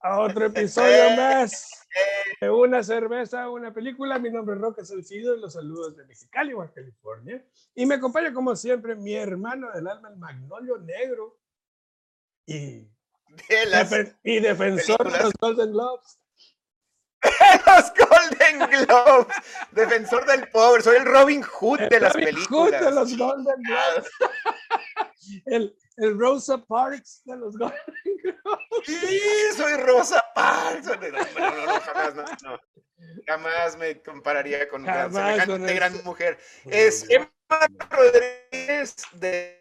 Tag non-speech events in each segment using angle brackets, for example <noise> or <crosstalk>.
a otro <laughs> episodio más de una cerveza, una película. Mi nombre es Roque Salcido y los saludos de Mexicali, Baja California. Y me acompaña como siempre mi hermano del alma, el Magnolio Negro. Y, De las, y defensor de películas. los Golden Globes. <laughs> los Golden Globes. Defensor del pobre. Soy el Robin Hood de las Robin Hood películas. de los Golden Globes. <laughs> el, el Rosa Parks de los Golden Globes. Sí, soy Rosa Parks. No, no, no, jamás, no, no. Jamás me compararía con Jamás semejante con gran mujer. Es Emma Rodríguez de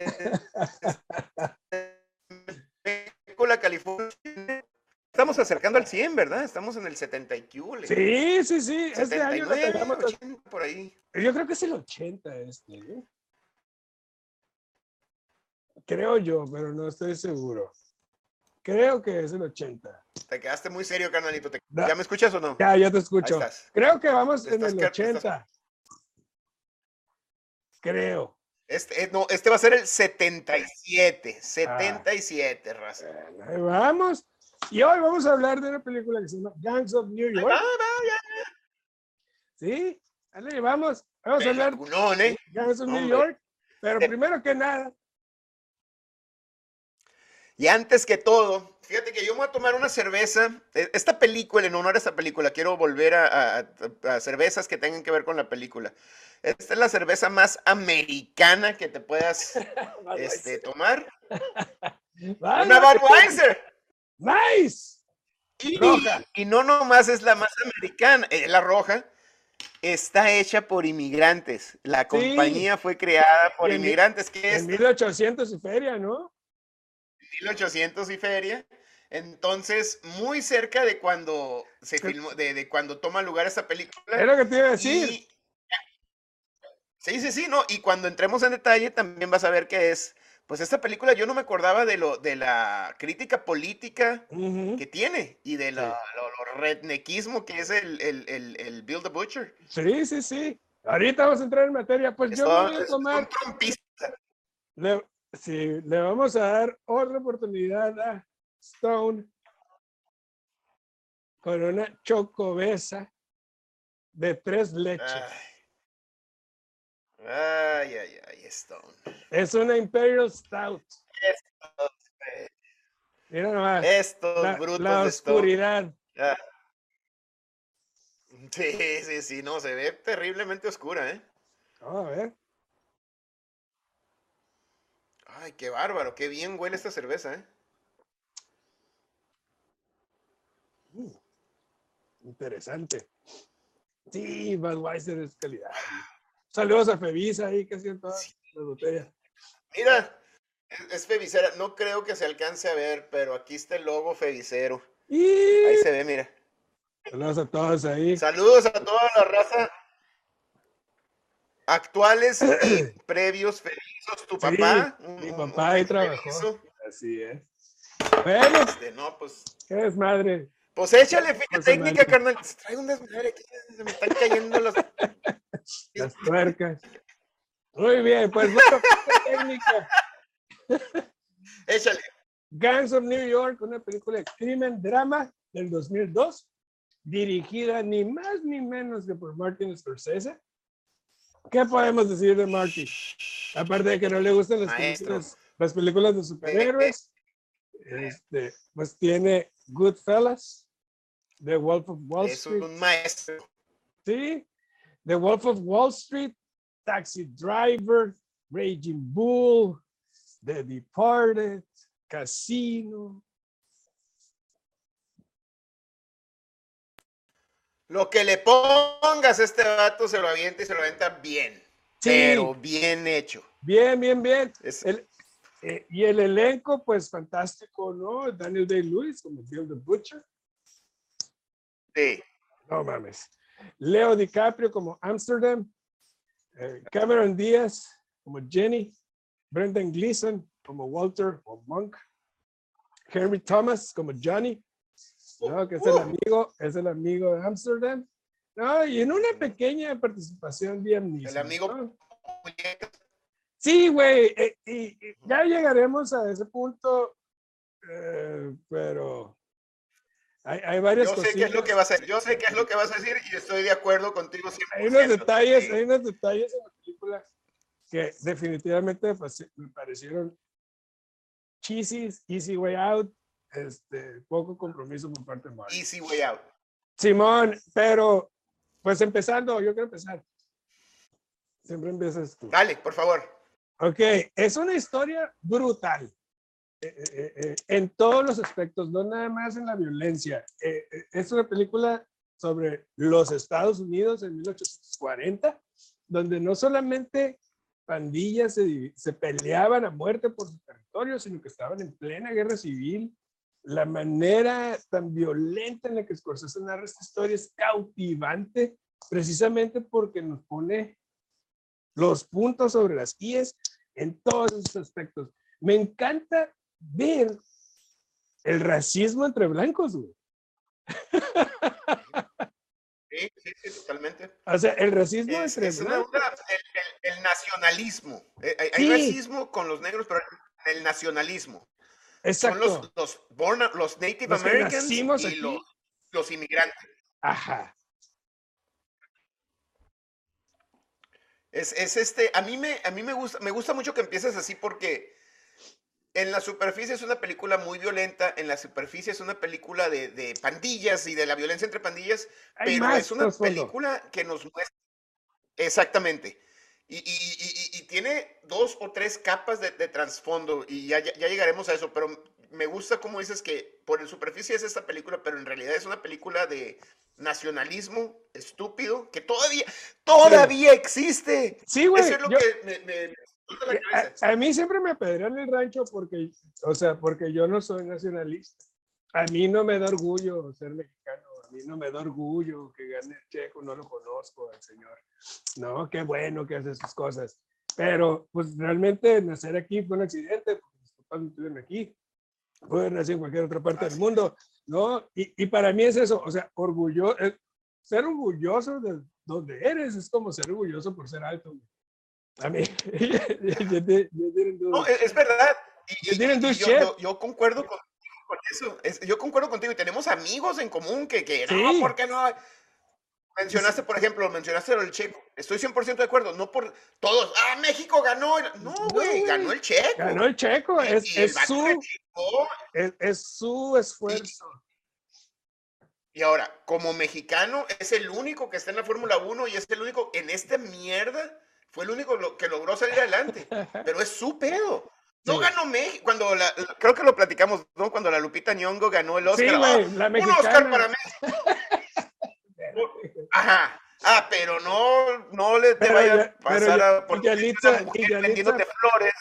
película California. Estamos acercando al 100, ¿verdad? Estamos en el 70 y hule. Sí, sí, sí. Este año lo 79, pegamos. 80, por ahí. Yo creo que es el 80 este. ¿eh? Creo yo, pero no estoy seguro. Creo que es el 80. Te quedaste muy serio, carnalito. ¿Te- Da- ¿Ya me escuchas o no? Ya, ya te Ahí escucho. Creo que vamos en el car- estás- 80. Creo. Este, eh, no, este va a ser el 77. 77, raza. Bueno, ahí vamos. Y hoy vamos a hablar de una película que se llama Gangs of New Ahí York. va, va. ¿Sí? Dale, vamos. Vamos a hablar de ¿eh? Gangs of New Hombre. York. Pero primero que nada, Y antes que todo, fíjate que yo me voy a tomar una cerveza. e- Esta película, en honor a esta película, quiero volver a, a- a cervezas que tengan que ver con la película. Esta es la cerveza más americana que te puedas <laughs> este, tomar. <laughs> Una Budweiser. ¡Nice! Y, Roja. y no nomás es la más americana, eh, la roja. Está hecha por inmigrantes. La compañía fue creada por en mi- inmigrantes, que es En 1800 y feria, ¿no? 1800 y feria. Entonces, muy cerca de cuando se Sí. filmó, de, de cuando toma lugar esta película. Es lo que te iba a decir. Y- sí, sí, sí, no. Y cuando entremos en detalle, también vas a ver que es. Pues esta película yo no me acordaba de lo de la crítica política que tiene y de la- lo, lo rednequismo que es el, el, el, el Bill the Butcher. Sí, sí, sí. Ahorita vamos a entrar en materia. Pues Es, yo voy a es tomar. un trompista. Le, sí, le vamos a dar otra oportunidad a Stone con una chocobesa de tres leches. Ay, ay, ay, Stone. Es una Imperial Stout. Mira nomás. Estos la, brutos la oscuridad. Ah. Sí, sí, sí, no, se ve terriblemente oscura, ¿eh? Vamos a ver. Ay, qué bárbaro, qué bien huele esta cerveza, ¿eh? Uh, interesante. Sí, Budweiser es calidad. Saludos a Fevisa ahí que hacían todas las botellas. Mira, es, Febicera, no creo que se alcance a ver, pero aquí está el logo Febicero. Y Ahí se ve, mira. saludos a todos ahí. Saludos a toda la raza. Actuales y <clears throat> previos Tu Sí, papá. mi papá ahí trabajó. Así es. Bueno, Este, no, pues. qué desmadre. Pues échale ficha Pues, técnica, hermano. carnal. Trae un desmadre aquí, se me están cayendo los. <laughs> Las tuercas. Muy bien, pues bueno, técnica. <laughs> Échale. Gangs of New York, una película de crimen drama del 2002, dirigida ni más ni menos que por Martin Scorsese. ¿Qué podemos decir de Martin? Aparte de que no le gustan las películas, las películas de superhéroes, <laughs> este, pues tiene Goodfellas, The Wolf of Wall Es Street, un maestro. sí, The Wolf of Wall Street, Taxi Driver, Raging Bull, The Departed, Casino. Lo que le pongas a este vato se lo avienta y se lo avienta bien. Sí. Pero bien hecho. Bien, bien, bien. Es- El- eh, y el elenco, pues fantástico, ¿no? Daniel Day-Lewis como Bill the Butcher. sí. No mames. Leo DiCaprio como Amsterdam. eh, Cameron Díaz como Jenny. Brendan Gleeson como Walter o Monk. Henry Thomas como Johnny. ¿No? Que es el amigo, es el amigo de Amsterdam. No, y en una pequeña participación Liam Neeson. amigo ¿no? Sí, güey, eh, y, ya llegaremos a ese punto, eh, pero hay, hay varias cosas. Yo sé qué es lo que vas a yo sé qué es lo que vas a decir y estoy de acuerdo contigo Hay unos detalles, hay unos detalles en la película que definitivamente me parecieron cheesy, easy way out, este, poco compromiso por parte de Mark. Easy way out. Simón, pero pues empezando, yo quiero empezar. Siempre empiezas tú. Dale, por favor. Ok, es una historia brutal. Eh, eh, eh, en todos los aspectos, no nada más en la violencia. es una película sobre los Estados Unidos en 1840, donde no solamente pandillas se, se, peleaban a muerte por su territorio, sino que estaban en plena guerra civil. La manera tan violenta en la que Scorsese narra esta historia es cautivante, precisamente porque nos pone los puntos sobre las IES en todos esos aspectos. Me encanta ver el racismo entre blancos, güey. Sí, sí, sí, totalmente. O sea, el racismo entre blancos. el, nacionalismo. Eh, hay, racismo con los negros, pero el nacionalismo. Exacto. Son los, los, los Native Americans y los, los inmigrantes. Ajá. Es, es, este, a mí me, a mí me gusta, me gusta mucho que empieces así porque en la superficie es una película muy violenta, en la superficie es una película de, de pandillas y de la violencia entre pandillas, pero es una película que nos muestra exactamente. Y, y, y, y, tiene dos o tres capas de, de trasfondo y ya, ya, llegaremos a eso, pero me gusta cómo dices que por en superficie es esta película, pero en realidad es una película de nacionalismo estúpido que todavía, todavía existe. Sí, güey. Eso es lo que me, me, a, mí siempre me apedrean el rancho porque, o sea, porque yo no soy nacionalista. A mí no me da orgullo ser mexicano. A mí no me da orgullo que gane el checo, no lo conozco al señor. No, qué bueno que hace sus cosas. Pero, pues realmente nacer aquí fue un accidente, porque mis papás no estuvieron aquí puede nacer en cualquier otra parte del mundo, ¿no? Y, y, para mí es eso, o sea, orgullo, eh, ser orgulloso de donde eres es como ser orgulloso por ser alto. A mí, no, es verdad. Y, yo, yo, concuerdo con, con eso. yo concuerdo contigo y tenemos amigos en común que, que no, ¿por qué no? Mencionaste, por ejemplo, mencionaste el checo. Estoy 100% de acuerdo. No por todos. Ah, México ganó. No, güey, ganó el checo. Ganó el checo. Es, es, su, es, su esfuerzo. Y, ahora, como mexicano, es el único que está en la Fórmula 1 y es el único en esta mierda. Fue el único que logró salir adelante. <laughs> Pero es su pedo. No ganó México. Cuando la, creo que lo platicamos, ¿no? Cuando la Lupita Nyong'o ganó el Oscar. Sí, la un Oscar para México. <laughs> Ajá. Ah, pero no, no le te vaya a pasar a porque Yalitza, vendiéndote flores.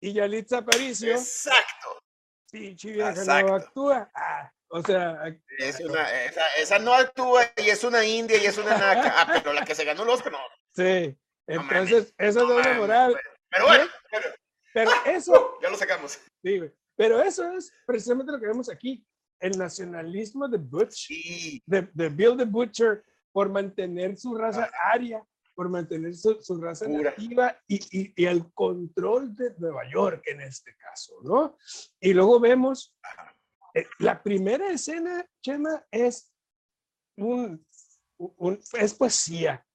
Y Yalitza Aparicio. Exacto. Pinche vieja no actúa. Ah, o sea, es una, esa, esa, no actúa y es una india y es una naca. Ah, pero la que se ganó los Oscar no. <laughs> Sí. Entonces, eso es doble moral. Pero bueno, pero, pero <laughs> eso. Ya lo sacamos. Sí, Pero eso es precisamente lo que vemos aquí el nacionalismo de Butch, de, de, Bill the Butcher, por mantener su raza aria, por mantener su, su raza nativa y, y, y, el control de Nueva York en este caso, ¿no? Y luego vemos, eh, la primera escena, Chema, es un, un es poesía.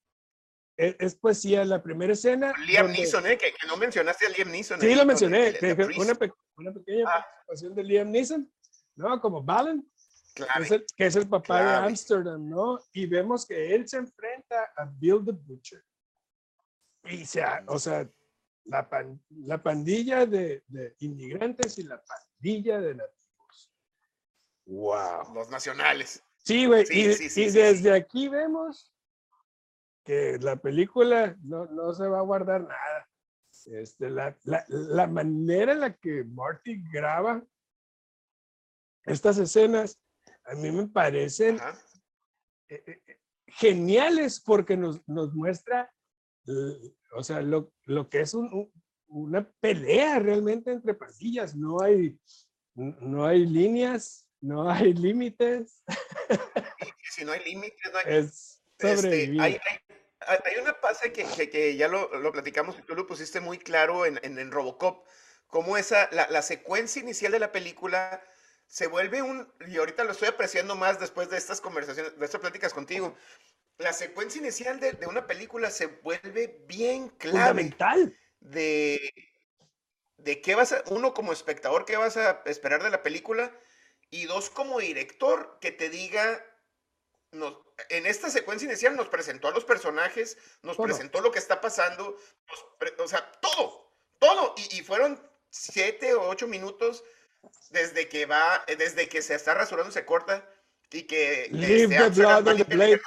Es, poesía la primera escena. Liam Neeson, ¿eh? Que, no mencionaste a Liam Neeson. Sí, ¿eh? lo mencioné. que, una, una, pequeña ah. participación de Liam Neeson ¿no? Como Balin, que, es el, papá de Amsterdam, ¿no? Y vemos que él se enfrenta a Bill the Butcher. Y se, o sea, la, la pandilla de, de, inmigrantes y la pandilla de nativos. ¡Wow! Los nacionales. Sí, güey. y, y desde aquí vemos que la película no, no se va a guardar nada. Este, la, la, la, manera en la que Marty graba estas escenas a mí me parecen eh, eh, eh, geniales porque nos, nos muestra, o sea, lo, lo que es una pelea realmente entre pandillas. No hay, no hay líneas, no hay límites. si no hay límites, no hay... <laughs> Es este, hay, hay, hay una pase que, que, ya lo, lo, platicamos y tú lo pusiste muy claro en, en, Robocop, como esa, la, la, secuencia inicial de la película se vuelve un, y ahorita lo estoy apreciando más después de estas conversaciones, de estas pláticas contigo, la secuencia inicial de, de una película se vuelve bien clave. Fundamental. De, de qué vas a, uno como espectador, qué vas a esperar de la película, y dos como director, que te diga, nos, en esta secuencia inicial nos presentó a los personajes, nos presentó lo que está pasando, o sea, todo, todo, y, fueron siete o ocho minutos desde que va, desde que se está rasurando, se corta, y que... Leave the blood on the blade.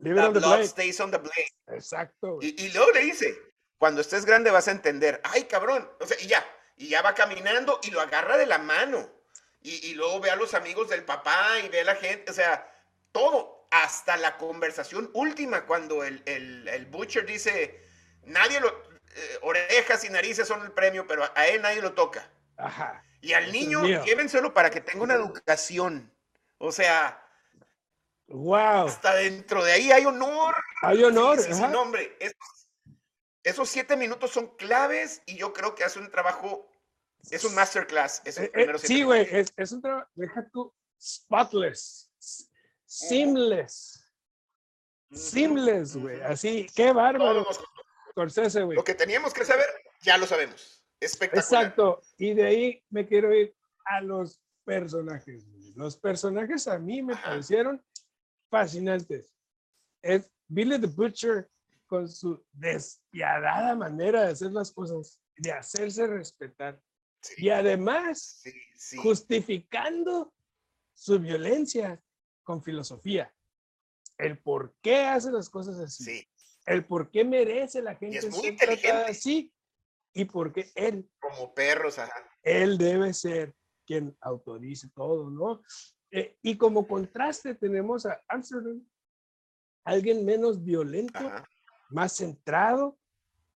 the blood stays on the blade. Exacto. Y, y luego le dice, cuando estés grande vas a entender, ay cabrón, o sea, y ya, y ya va caminando y lo agarra de la mano. Y, y, luego ve a los amigos del papá y ve a la gente, o sea, todo, hasta la conversación última, cuando el, el, el Butcher dice, nadie lo, eh, orejas y narices son el premio, pero a él nadie lo toca. Ajá. Y al niño, llévenselo para que tenga una educación. O sea, wow. Hasta dentro de ahí hay honor. Hay honor. Sí, nombre. Esos, siete minutos son claves y yo creo que hace un trabajo, es un masterclass. Eh, eh, sí, güey, es, es, un trabajo, deja tú, spotless. Seamless. Seamless, güey. Así, qué bárbaro. Scorsese, güey. Lo que teníamos que saber, ya lo sabemos. Espectacular. Exacto. Y de ahí me quiero ir a los personajes. Los personajes a mí me parecieron fascinantes. Es Billy the Butcher con su despiadada manera de hacer las cosas, de hacerse respetar. Y además, justificando su violencia con filosofía. El por qué hace las cosas así. El por qué merece la gente ser inteligente. así. Y por qué él. Como perros, Él debe ser quien autorice todo, ¿no? Eh, y como contraste tenemos a Amsterdam, alguien menos violento, más centrado,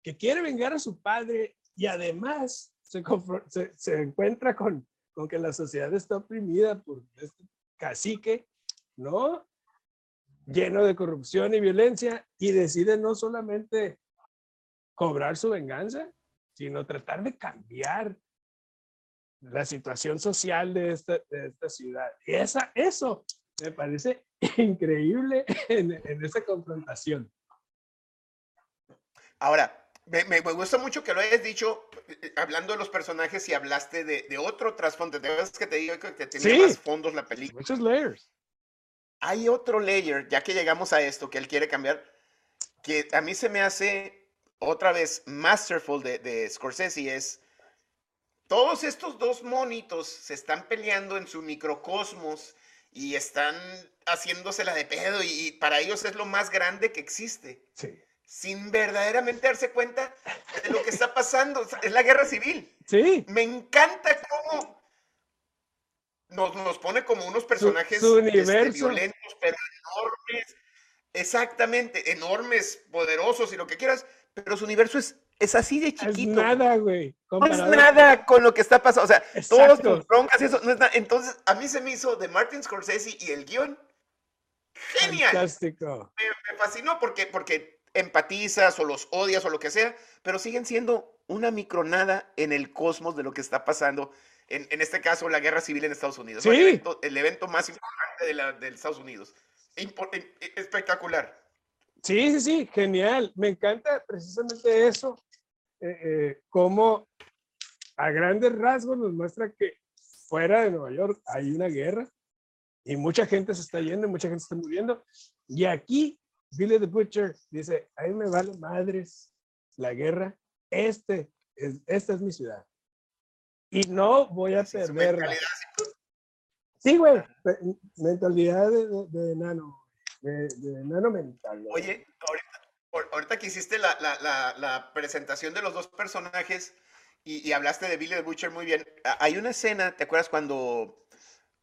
que quiere vengar a su padre y además se, se, encuentra con, con que la sociedad está oprimida por este cacique ¿no? Lleno de corrupción y violencia y decide no solamente cobrar su venganza, sino tratar de cambiar la situación social de esta, ciudad. Y esa, eso me parece <laughs> increíble en, en esa confrontación. Ahora, me, gusta mucho que lo hayas dicho, eh, hablando de los personajes y hablaste de, otro trasfondo. De que te digo que tiene más fondos la película. Muchos layers hay otro layer, ya que llegamos a esto, que él quiere cambiar, que a mí se me hace otra vez masterful de, de Scorsese, es todos estos dos monitos se están peleando en su microcosmos y están haciéndose la de pedo y, para ellos es lo más grande que existe. Sin verdaderamente darse cuenta de lo que está pasando. Es la guerra civil. Sí. Me encanta nos, pone como unos personajes este, violentos, pero enormes, exactamente, enormes, poderosos y lo que quieras, pero su universo es, es así de chiquito. Es nada, güey. No es nada con lo que está pasando. O sea, todos los broncas y eso no es nada. Entonces, a mí se me hizo de Martin Scorsese y el guion genial. Fantástico. Me, fascinó porque, porque empatizas o los odias o lo que sea, pero siguen siendo una micronada en el cosmos de lo que está pasando en, este caso, la guerra civil en Estados Unidos. El, evento, más importante de, la, Estados Unidos. espectacular. Sí, sí, sí, genial. Me encanta precisamente eso, eh, eh, como a grandes rasgos nos muestra que fuera de Nueva York hay una guerra y mucha gente se está yendo, mucha gente se está muriendo. Y aquí Billy the Butcher dice, a mí me vale madres la guerra, este es, esta es mi ciudad y no voy a perderla. Sí, güey, mentalidad de, de, enano, de, enano mental. Oye, ahorita, ahorita que hiciste la, la, la, presentación de los dos personajes y, y, hablaste de Billy the Butcher muy bien, hay una escena, ¿te acuerdas cuando,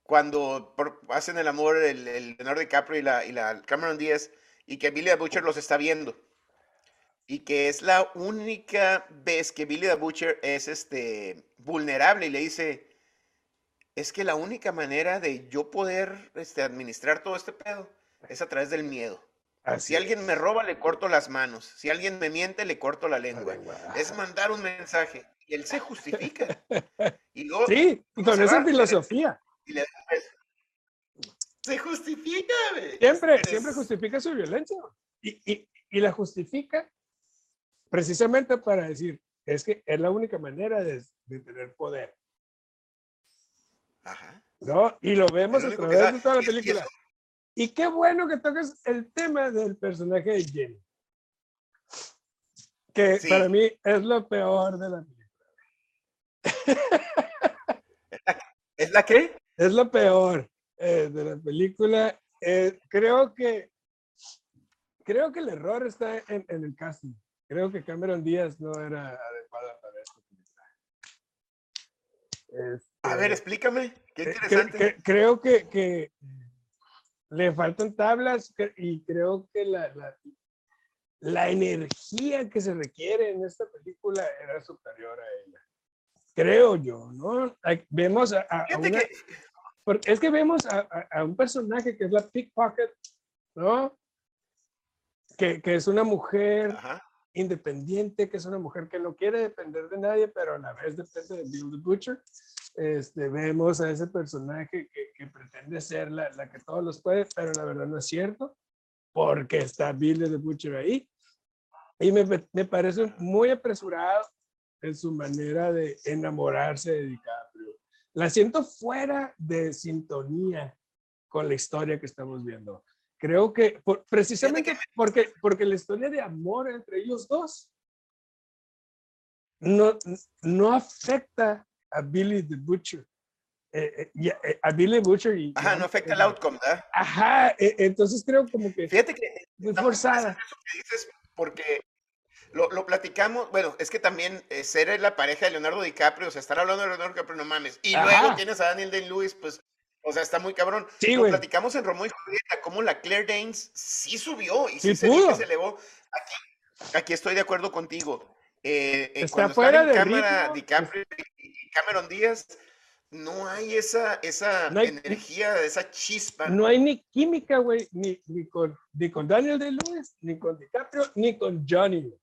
cuando hacen el amor el, el Leonardo DiCaprio y la, y la Cameron Díaz y que Billy the Butcher los está viendo? Y que es la única vez que Billy the Butcher es este, vulnerable y le dice, es que la única manera de yo poder este, administrar todo este pedo es a través del miedo. si alguien me roba, le corto las manos. Si alguien me miente, le corto la lengua. Es mandar un mensaje. Y él se justifica. <laughs> Y sí, y con esa filosofía. se justifica. Siempre, siempre justifica su violencia. Y, y, la justifica precisamente para decir, es que es la única manera de, de tener poder. Ajá. ¿No? Y lo vemos a través de toda la película. Y qué bueno que toques el tema del personaje de Jenny. Que para mí es lo peor de la película. <laughs> ¿Es la qué? Es lo peor eh, de la película. Eh, creo que creo que el error está en, el casting. Creo que Cameron Díaz no era adecuada para esta película. a ver, este, explícame. Qué eh, interesante. creo que, que le faltan tablas y creo que la, la, energía que se requiere en esta película era superior a ella. Creo yo, ¿no? Vemos a, una, es que vemos a, un personaje que es la pickpocket, ¿no? Que, que es una mujer independiente, que es una mujer que no quiere depender de nadie, pero a la vez depende de Bill the Butcher. Este, vemos a ese personaje que, que pretende ser la, la, que todos los puede, pero la verdad no es cierto, porque está Bill the Butcher ahí. Y me, me parece muy apresurado en su manera de enamorarse de DiCaprio. La siento fuera de sintonía con la historia que estamos viendo. Creo que precisamente porque, porque la historia de amor entre ellos dos no, no afecta a Billy the Butcher. Eh, eh, eh, a Billy Butcher y... Ajá, no afecta el outcome, ¿verdad? Ajá, entonces creo como que... Fíjate que... Muy forzada. dices porque lo, lo, platicamos, bueno, es que también ser la pareja de Leonardo DiCaprio, o sea, estar hablando de Leonardo DiCaprio, no mames. Y luego tienes a Daniel Day-Lewis, pues, o sea, está muy cabrón. Sí, lo platicamos en Romo y Julieta, cómo la Claire Danes sí subió y sí, se, se, elevó. Aquí, aquí estoy de acuerdo contigo. está fuera de cámara DiCaprio Cameron Díaz, no hay esa, esa energía, esa chispa. No hay ni química, güey, ni, ni, con, ni con Daniel de Lewis, ni con DiCaprio, ni con Johnny.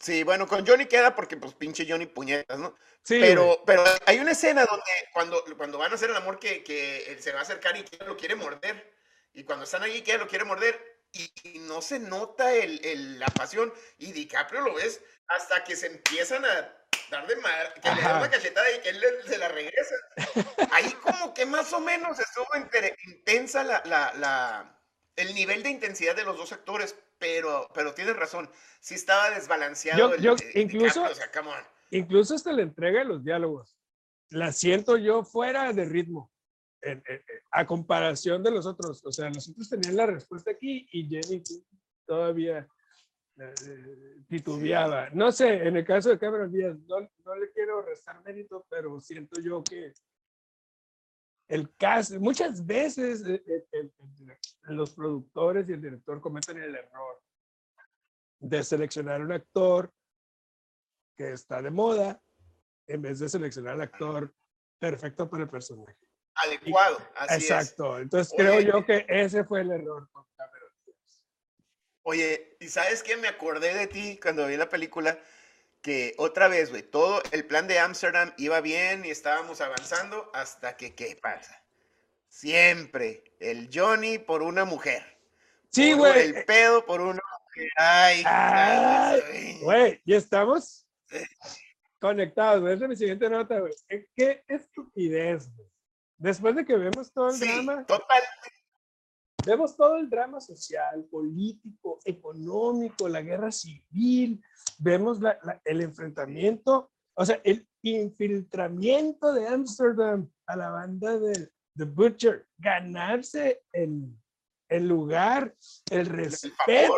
Sí, bueno, con Johnny queda porque pues pinche Johnny puñetas, ¿no? Sí, pero, pero hay una escena donde cuando, cuando van a hacer el amor que, que él se va a acercar y que lo quiere morder. Y cuando están ahí, que lo quiere morder. Y, no se nota el, el, la pasión. Y DiCaprio lo ves hasta que se empiezan a dar de madre, que le da una cachetada y que él se la regresa. <laughs> Ahí como que más o menos estuvo intensa la, la, la, el nivel de intensidad de los dos actores, pero, pero tienes razón, sí estaba desbalanceado. Yo, incluso, incluso hasta la entrega de los diálogos, la siento yo fuera de ritmo. a comparación de los otros, o sea, los otros tenían la respuesta aquí y Jenny todavía eh, titubeaba. No sé, en el caso de Cameron Díaz, no, no, le quiero restar mérito, pero siento yo que el caso, muchas veces eh, eh, los productores y el director cometen el error de seleccionar un actor que está de moda en vez de seleccionar al actor perfecto para el personaje. Adecuado, así Exacto. Entonces creo yo que ese fue el error Oye, ¿y sabes qué? Me acordé de ti cuando vi la película, que otra vez, güey, todo el plan de Amsterdam iba bien y estábamos avanzando hasta que, ¿qué pasa? Siempre el Johnny por una mujer. Sí, güey. El pedo por una mujer. Ay, güey, ¿y estamos? Conectados, güey. Esa es mi siguiente nota, güey. Qué estupidez, güey. Después de que vemos todo el sí, drama. Total, Vemos todo el drama social, político, económico, la guerra civil, vemos el enfrentamiento, o sea, el infiltramiento de Amsterdam a la banda de The Butcher, ganarse el, el lugar, el respeto,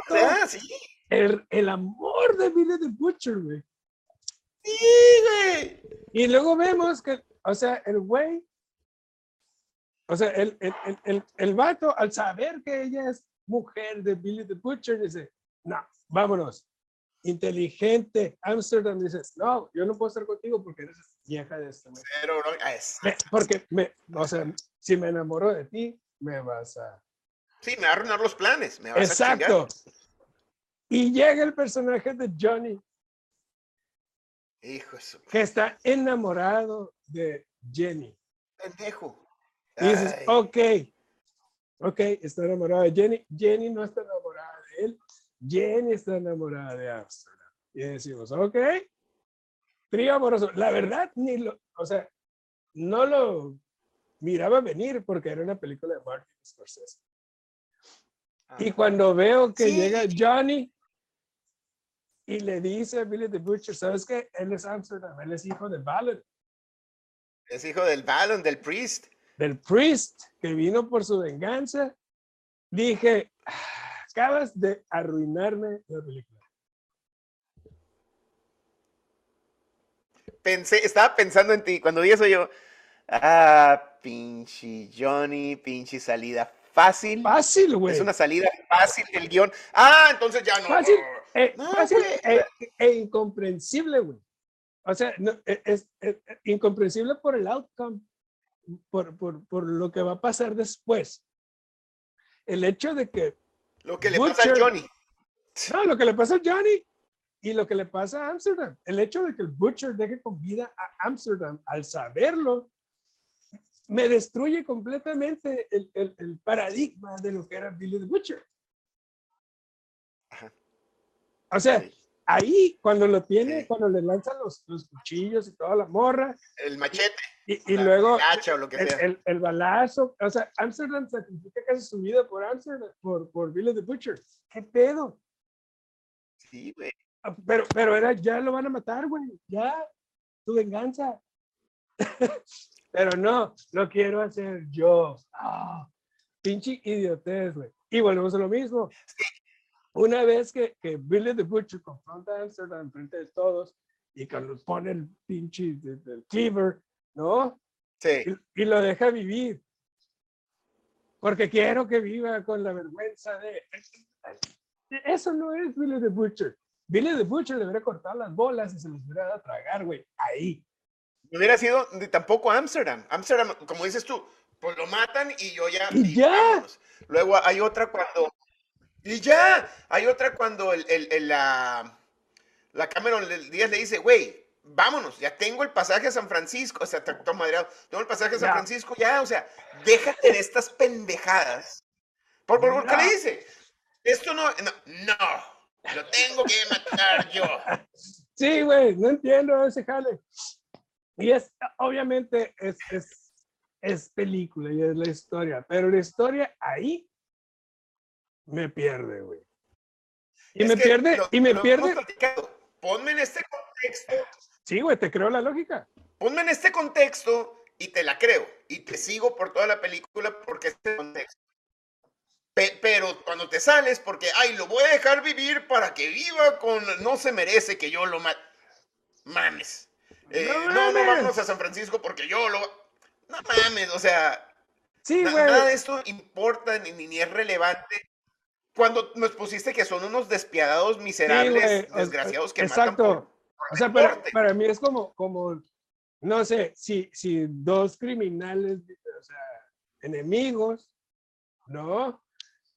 el, el, amor de Billy the Butcher, güey. Sí, güey. Y luego vemos que, o sea, el güey o sea, el, el, el, el, vato, al saber que ella es mujer de Billy the Butcher, dice, no, vámonos. Inteligente, Amsterdam dice, no, yo no puedo estar contigo porque eres vieja de esta Pero no, es. Porque, me, o sea, si me enamoro de ti, me vas a Sí, me va a arruinar los planes. Me vas Exacto. Y llega el personaje de Johnny. Hijo eso. Que está enamorado de Jenny. Pendejo. Y dices, ok, ok, está enamorado de Jenny. Jenny no está enamorada de él. Jenny está enamorada de Amsterdam. Y decimos, ok, trío amoroso. La verdad, ni lo, o sea, no lo miraba venir porque era una película de Martin Scorsese. Y cuando veo que llega Johnny y le dice a Billy the Butcher, ¿sabes qué? Él es Amsterdam, él es hijo de Ballon. Es hijo del Ballon, del Priest. Del Priest, que vino por su venganza. Dije, acabas de arruinarme la película. Pensé, estaba pensando en ti. Cuando vi eso yo, ah, pinche Johnny, pinche salida fácil. Fácil, güey. Es una salida fácil del guion. Ah, entonces ya no. Fácil, eh, fácil e, e, incomprensible, güey. O sea, e, es, incomprensible por el outcome, por, por, por, lo que va a pasar después. El hecho de que... Lo que le pasa a Johnny. No, lo que le pasa a Johnny y lo que le pasa a Amsterdam. El hecho de que el Butcher deje con vida a Amsterdam, al saberlo, me destruye completamente el, el, el, paradigma de lo que era Billy the Butcher. O sea, ahí cuando lo tiene, cuando le lanzan los, los, cuchillos y toda la morra. El machete. Y, y luego o lo que sea. El, el, balazo. O sea, Amsterdam sacrifica casi su vida por Amsterdam, por, por Billy the Butcher. ¿Qué pedo? Sí, güey. Ah, pero, pero era, ya lo van a matar, güey. Ya, tu venganza. <laughs> Pero no, lo quiero hacer yo. Ah, pinche idiotez, güey. Y volvemos a lo mismo. Una vez que, que Billy the Butcher confronta a Amsterdam frente de todos y cuando pone el pinche del cleaver, ¿no? Sí. Y, y, lo deja vivir. Porque quiero que viva con la vergüenza de... Eso no es Billy the Butcher. Billy the Butcher debería cortar las bolas y se los hubiera dado a tragar, güey. Ahí hubiera sido tampoco Amsterdam. Amsterdam, como dices tú, pues lo matan y yo ya. Y ya. Luego hay otra cuando. Y ya. Hay otra cuando el, el, la, la Cameron Díaz le dice, güey, vámonos, ya tengo el pasaje a San Francisco. O sea, tengo el pasaje a San Francisco, ya, o sea, déjate de estas pendejadas. ¿Por, por, qué le dice? Esto no, no, no, lo tengo que matar yo. Sí, güey, no entiendo ese jale. Y es, obviamente, es, es, es película y es la historia, pero la historia ahí me pierde, güey. Y me pierde, y me pierde. Ponme en este contexto. Sí, güey, te creo la lógica. Ponme en este contexto y te la creo. Y te sigo por toda la película porque este contexto. pero cuando te sales, porque, ay, lo voy a dejar vivir para que viva con. No se merece que yo lo mate. Mames. Eh, no, no, vamos a San Francisco porque yo lo. No mames, o sea. Sí, nada de esto importa ni, ni, es relevante. Cuando nos pusiste que son unos despiadados, miserables, desgraciados que Exacto. matan o sea, <laughs> para, para, mí es como, como, no sé, si, si dos criminales, o sea, enemigos, ¿no?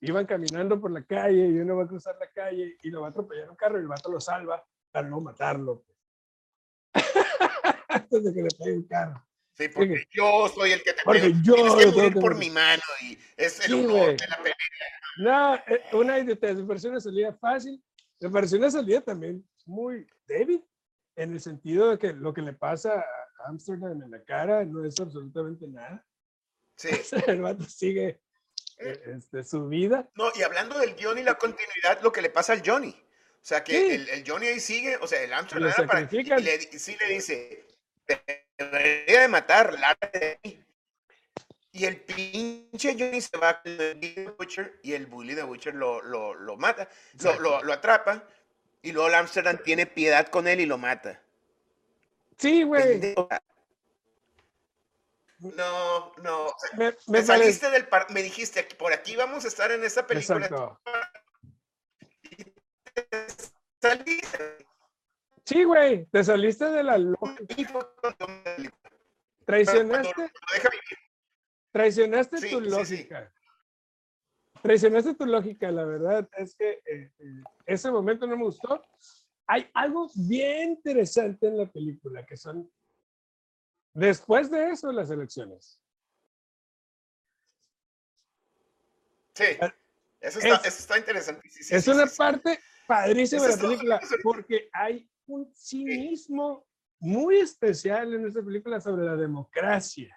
Iban caminando por la calle y uno va a cruzar la calle y lo va a atropellar un carro y el vato lo salva para no matarlo. <laughs> antes de que le pegue un carro. Sí, porque yo soy el que te porque yo Tienes que morir por mi mano y es el sí, honor de la pelea. No, eh, una. Me pareció una salida fácil. Me pareció una salida también muy débil, en el sentido de que lo que le pasa a Amsterdam en la cara no es absolutamente nada. Sí. <laughs> el vato sigue eh, este, su vida. No, y hablando del guion y la continuidad, lo que le pasa al Johnny. O sea, que el, el, Johnny ahí sigue, o sea, el Amsterdam para, y le, sí le dice, debería de matar, de Y el pinche Johnny se va con el Butcher y el Bully de Butcher lo, lo, lo mata, lo, lo, lo, atrapa y luego el Amsterdam tiene piedad con él y lo mata. Sí, güey. No, no. Me, me, saliste del par me dijiste, por aquí vamos a estar en esa película. Exacto. saliste. Sí, güey, te saliste de la lógica. Traicionaste. Traicionaste tu lógica. traicionaste tu lógica, la verdad es que eh, eh, ese momento no me gustó. Hay algo bien interesante en la película, que son, después de eso, las elecciones. Sí, Ah, eso está, es- eso está interesante. sí, sí, es sí, una sí, sí. parte padrísima de la película, porque hay un cinismo muy especial en esta película sobre la democracia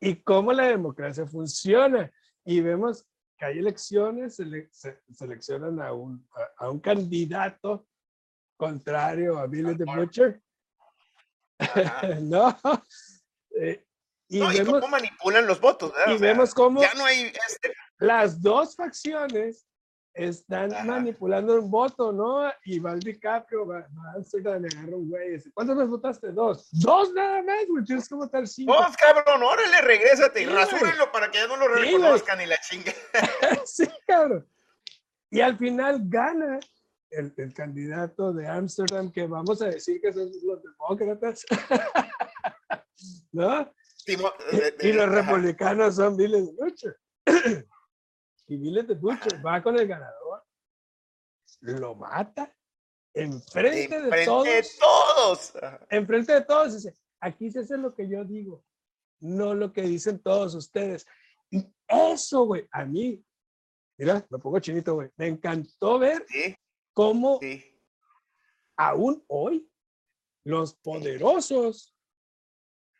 y cómo la democracia funciona. Y vemos que hay elecciones, sele- se, seleccionan a un, a, a un candidato contrario a Billy the. Butcher. <laughs> Eh, y, No, y vemos, cómo manipulan los votos. y O sea, vemos cómo Ya no hay. Este, las dos facciones están Ajá. manipulando un voto, ¿no? Y va el DiCaprio, va, va Amsterdam, le agarra un güey. ¿Cuántas veces votaste? Dos. Dos nada más, güey. Tienes que votar cinco. ¡Oh, cabrón! ¡Órale, regrésate! Sí, y rasúrenlo para que ya no lo Sí, reconozcan y la chinga. <laughs> sí, cabrón. Y al final gana el, el candidato de Amsterdam, que vamos a decir que son los demócratas, <laughs> ¿no? Timo- Y, y los Ajá. republicanos son Billy the Butcher. Y Billy the Butcher va con el ganador, lo mata enfrente de Enfrente todos, de todos. Enfrente de todos, dice, aquí se hace lo que yo digo, no lo que dicen todos ustedes. Y eso, güey, a mí, mira, me pongo chinito, güey, me encantó ver Sí, cómo sí. aún hoy los poderosos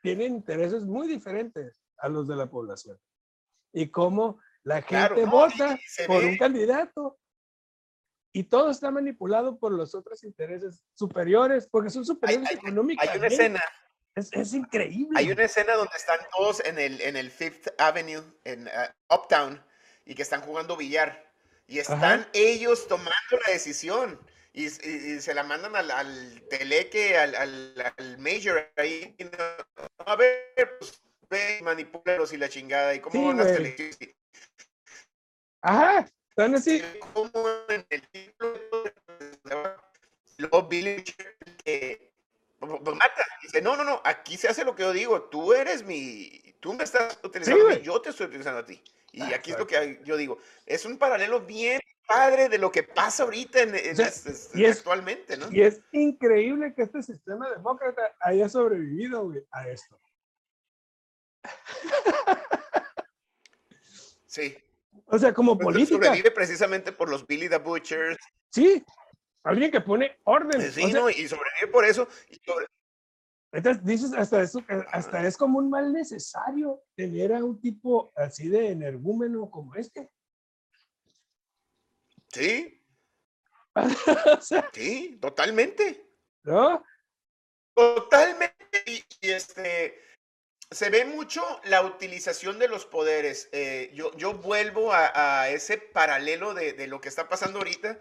tienen intereses muy diferentes a los de la población. Y cómo la gente Claro, vota por ve- un candidato y todo está manipulado por los otros intereses superiores, porque son superiores económicamente. Hay una escena, Es, es increíble. hay una escena donde están todos en el, en el Fifth Avenue, en ah, Uptown, y que están jugando billar. Y están Ajá. ellos tomando la decisión. Y, y- y se la mandan al, al teleque, al, al, al major ahí. no- A ver, pues, ve, manipúlalos y la chingada. ¿Y cómo Sí, van las elecciones? Ajá, están así. y cómo en el título luego Billy mata. Dice, no, no, no, aquí se hace lo que yo digo. Tú eres mi... Tú me estás utilizando güey. yo te estoy utilizando a ti. Y Ah, aquí es lo que yo digo. Es un paralelo bien padre de lo que pasa ahorita en, en O sea, es- es- y es- actualmente, ¿no? Y es increíble que este sistema demócrata haya sobrevivido güey, a esto. Sí. O sea, como Pues, política. Sobrevive precisamente por los Billy the Butchers. Sí, alguien que pone orden. Sí, o sea, ¿no? Y sobrevive por eso. Y sobre- Entonces dices, hasta, eso, eh, hasta es como un mal necesario tener a un tipo así de energúmeno como este. Sí, <laughs> o sea, sí, totalmente. ¿no? Totalmente. Y, y, este se ve mucho la utilización de los poderes. Eh, yo, yo vuelvo a, a ese paralelo de, de lo que está pasando ahorita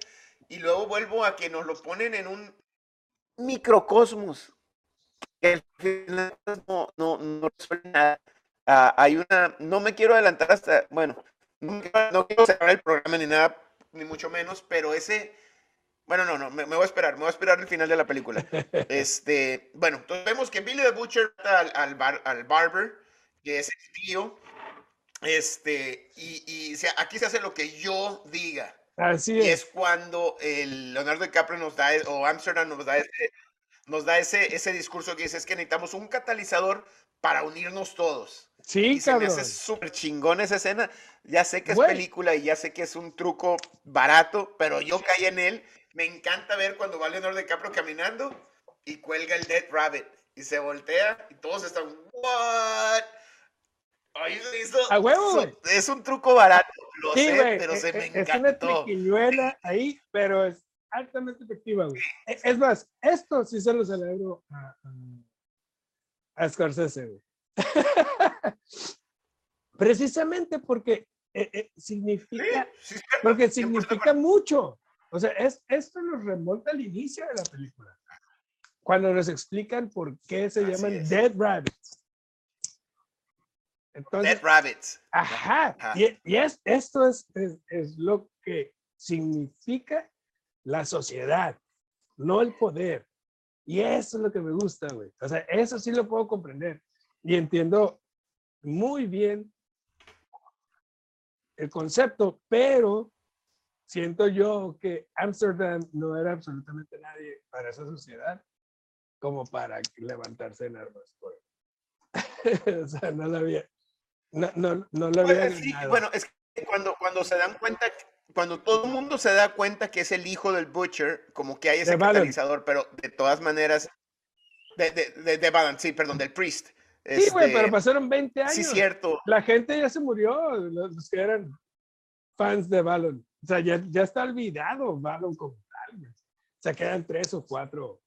y luego vuelvo a que nos lo ponen en un microcosmos. Que no, no, no resuelve nada. Ah, hay una, no me quiero adelantar hasta, bueno, no, no quiero cerrar el programa ni nada, ni mucho menos, pero ese, bueno, no, no, me, me voy a esperar, me voy a esperar el final de la película. <laughs> Este, bueno, entonces vemos que Billy the Butcher al, al, bar- al barber, que es el tío, este, y, y se- aquí se hace lo que yo diga. Así Y es. es cuando el Leonardo DiCaprio nos da, o Amsterdam nos da ese, nos da ese, ese discurso que dice, es que necesitamos un catalizador para unirnos todos. Sí, Y se me cabrón. hace súper chingón esa escena. Ya sé que es película y ya sé que es un truco barato, pero yo caí en él. Me encanta ver cuando va Leonardo DiCaprio caminando y cuelga el Dead Rabbit y se voltea y todos están, ¿what? Ahí se hizo- A huevo. Es un truco barato, lo Sí, sé, pero e- se me Es una encantó. triquiñuela ahí, pero es altamente efectiva, güey. E- Es más, esto sí se lo celebro a, a, Scorsese, güey. <laughs> Precisamente porque eh, eh, significa, Sí, sí, porque 100% de significa mucho. O sea, es, esto nos remonta al inicio de la película. Cuando nos explican por qué se Así llaman es. Dead Rabbits. Entonces, Dead Rabbits. Ajá. Ajá. Y, y es, esto es, es, es lo que significa la sociedad, no el poder. Y eso es lo que me gusta, güey. O sea, eso sí lo puedo comprender. Y entiendo muy bien el concepto, pero siento yo que Amsterdam no era absolutamente nadie para esa sociedad como para levantarse en armas. <laughs> O sea, no la había, no, no, no la había. sí, bueno, es que cuando, cuando se dan cuenta, cuando todo el mundo se da cuenta que es el hijo del Butcher, como que hay ese catalizador, pero de todas maneras, de, de, de, sí, perdón, del Priest. Sí, güey, pero este, pasaron 20 años. Sí, cierto. La gente ya se murió, los, que eran fans de Balon. O sea, ya, ya está olvidado Balon como tal. O sea, quedan tres o cuatro.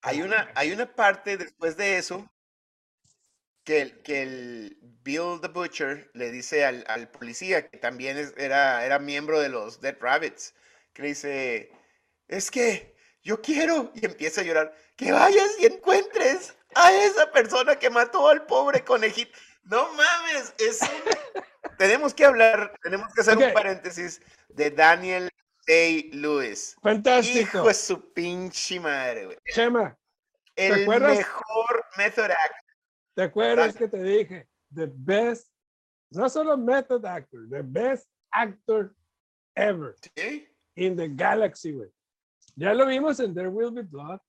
Hay una, hay una parte después de eso que el, que el Bill the Butcher le dice al, al policía, que también era, era miembro de los Dead Rabbits, que le dice, es que yo quiero, y empieza a llorar, que vayas y encuentres a esa persona que mató al pobre conejito. No mames, es tenemos que hablar, tenemos que hacer un paréntesis de Daniel Day Lewis. Fantástico. Hijo de su pinche madre, güey. Chema. El mejor method actor. ¿Te acuerdas que te dije? The best, no solo method actor, the best actor ever. ¿Sí? In the galaxy, güey. Ya lo vimos en There Will Be Blood.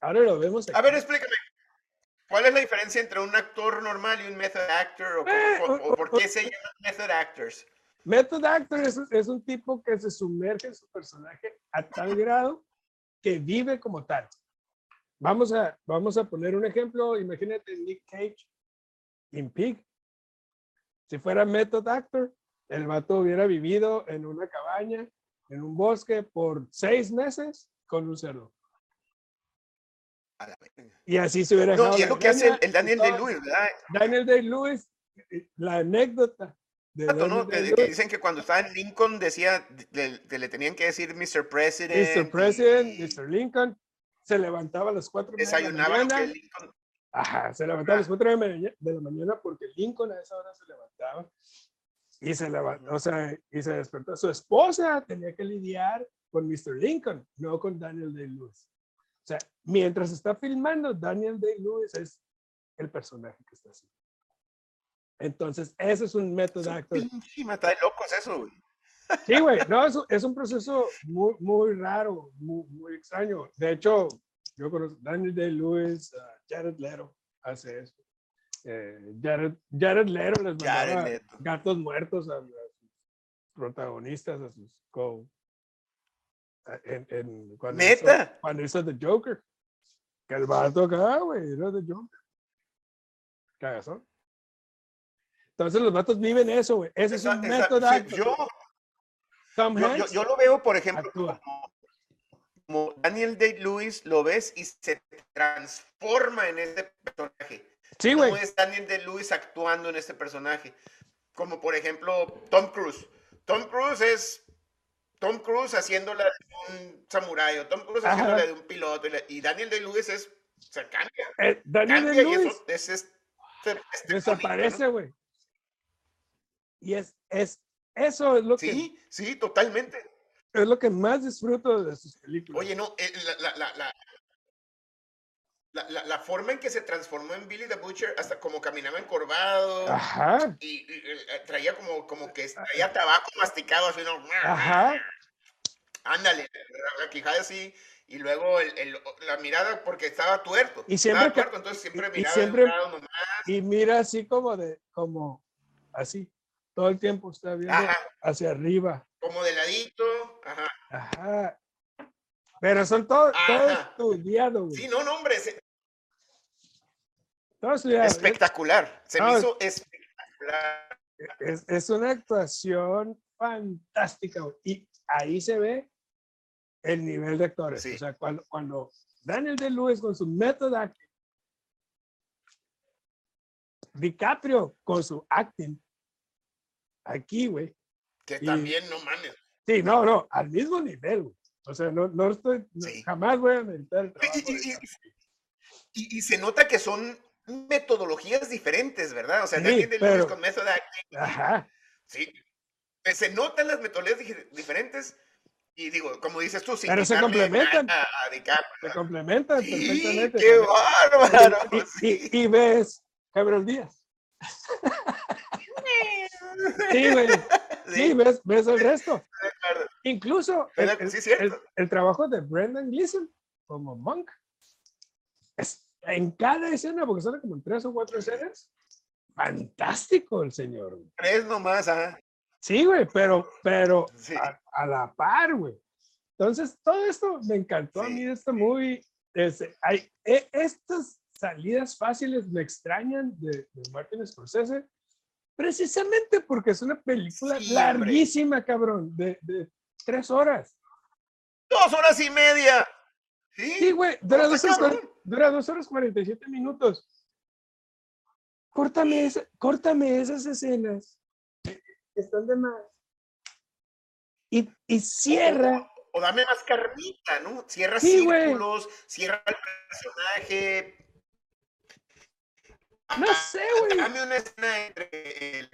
Ahora lo vemos. A ver, explícame. ¿Cuál es la diferencia entre un actor normal y un method actor? ¿O, eh, por qué se llaman method actors? Method actor es, es, un tipo que se sumerge en su personaje a tal <laughs> grado que vive como tal. Vamos a, vamos a poner un ejemplo. Imagínate Nick Cage en Pig. Si fuera method actor, el vato hubiera vivido en una cabaña, en un bosque por seis meses con un cerdo. Y así se hubiera No, y es lo que hace el, Daniel Day-Lewis, ¿verdad? Daniel Day-Lewis, la anécdota. De no, que, dicen que cuando estaba en Lincoln decía, le, le, tenían que decir Mr. President. Mr. President, Mr. Lincoln. Se levantaba a las cuatro de la mañana. Lincoln. Ajá, se levantaba a las cuatro de la mañana porque Lincoln a esa hora se levantaba y se levantó, o sea, y se despertó. Su esposa tenía que lidiar con Mr. Lincoln, no con Daniel Day-Lewis. O sea, mientras está filmando, Daniel Day-Lewis es el personaje que está haciendo. Entonces, ese es un método actor. Está de locos eso, güey. Sí, güey, no, es, es, un proceso muy, muy raro, muy, muy, extraño. De hecho, yo conozco Daniel Day-Lewis, uh, Jared Leto hace eso. Eh, Jared, Jared Leto les mandaba gatos muertos a, a, sus protagonistas, a sus co en, en, cuando, ¿Neta? Hizo, cuando hizo The Joker. Que el vato acá, güey, era The Joker. Cagazón. Entonces los vatos viven eso, güey. Ese es un método. yo, yo, yo, lo veo, por ejemplo, como, como, Daniel Day-Lewis lo ves y se transforma en ese personaje. Sí, güey. Es Daniel Day-Lewis actuando en este personaje. Como por ejemplo Tom Cruise. Tom Cruise es Tom Cruise haciéndola de un samurái, o Tom Cruise haciéndola de un piloto, y Daniel Day-Lewis es, se cambia. Eh, Daniel Day-Lewis es, es, desaparece, güey. Y es, es, eso es lo que... Sí, sí, totalmente. Es lo que más disfruto de sus películas. Oye, no, eh, la, la, la, la, la, forma en que se transformó en Billy the Butcher, hasta como caminaba encorvado. Ajá. Y, eh, traía como, como que traía tabaco masticado, así, ¿no? Ajá ándale, la quijada así, y luego el, el, la mirada porque estaba tuerto. Y siempre, estaba tuerto, entonces siempre miraba y, siempre, y mira así como de, como así, todo el tiempo está viendo hacia arriba. Como de ladito, ajá. Ajá. Pero son todos todo estudiados. Sí, no, no, hombre. Se... Todo estudiado. Espectacular. Se me hizo espectacular. Es, es, una actuación fantástica. Y ahí se ve el nivel de actores. O sea, cuando, cuando Daniel de Lewis con su método acting, DiCaprio con su acting, aquí, güey. Que también no mames. Sí, no, no, al mismo nivel, güey. O sea, no, no estoy, jamás voy a meditar y, y, se nota que son metodologías diferentes, ¿verdad? O sea, Daniel de Lewis con método acting. Ajá. Sí, se notan las metodologías diferentes y digo, como dices tú, sin Pero se complementan. A, se complementan perfectamente. ¡Qué bárbaro! Y, y, ves Cameron Díaz. Sí, güey. Sí, Sí, ves, ves el resto. Incluso el, Pero el- sí, cierto. el- el trabajo de Brendan Gleeson como Monk es en cada escena, porque son como en tres o cuatro escenas, fantástico el señor. Tres nomás, ah. Sí, güey, pero, pero Sí. a, a la par, güey. Entonces, todo esto me encantó a Sí, mí de este movie. Este, hay, e- estas salidas fáciles me extrañan de, de Martin Scorsese, precisamente porque es una película Sí, hombre. larguísima, cabrón, de, de tres horas. Dos horas y media. Sí, güey, dura, dos horas, dura dos horas 47 minutos. Córtame, esa- córtame esas escenas. Que Están de más. Y, y cierra. O dame más carnita, ¿no? Cierra Sí, güey. círculos, cierra el personaje. No sé, güey. Dame una escena entre el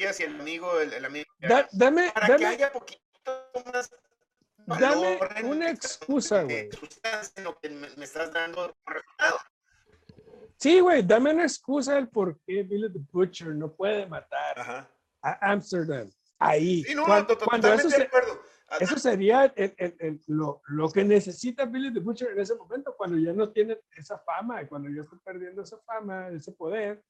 y el amigo, el, el amigo. Da- dame, para que dame, haya poquito más. dame una que- excusa, güey. sustancia en lo que me, me estás dando como resultado. Sí, güey, dame una excusa del por qué Billy the Butcher no puede matar Ajá. A Amsterdam. Ahí. Sí, no, cuando, totalmente eso, de se- acuerdo. Eso sería el- el- el- lo, lo que necesita Billy the Butcher en ese momento, cuando ya no tiene esa fama, y cuando ya está perdiendo esa fama, ese poder.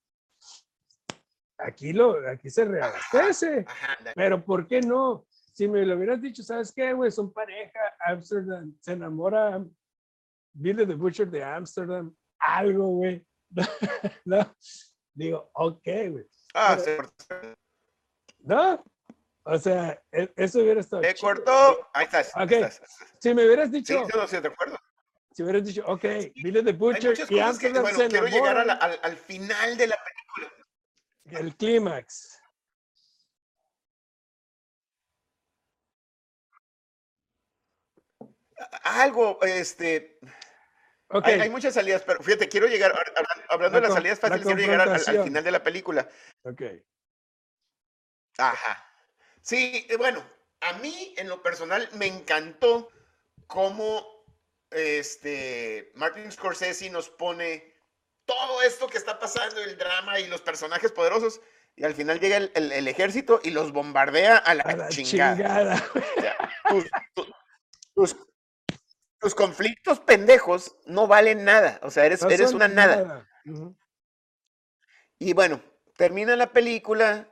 Aquí, lo, aquí se reabastece. Ajá. Pero ¿por qué no? Si me lo hubieras dicho, ¿sabes qué, güey? Son pareja, Amsterdam, se enamora Billy the Butcher de Amsterdam, algo, güey. <laughs> no, digo, ok, güey. Ah, pero- se ¿No? O sea, e- eso hubiera estado chido. cortó. Ahí estás. ahí Ok. estás. Si me hubieras Sí, dicho, yo no estoy de acuerdo. si hubieras dicho, ok, Billy the Butcher muchas y cosas que, bueno, se quiero llegar a la- enamoran, al, al final de la película. el clímax. Algo, este, Ok, hay, hay muchas salidas, pero fíjate, quiero llegar, hablando La de las salidas la fáciles, quiero llegar al- al, final de la película. ok. Ajá. Sí, eh, bueno, a mí en lo personal me encantó cómo este Martin Scorsese nos pone todo esto que está pasando, el drama y los personajes poderosos, y al final llega el, el- el ejército y los bombardea a la, A la chingada. chingada. O sea, tus, tu- tus- tus conflictos pendejos no valen nada. O sea, eres, No eres una nada. Y bueno, termina la película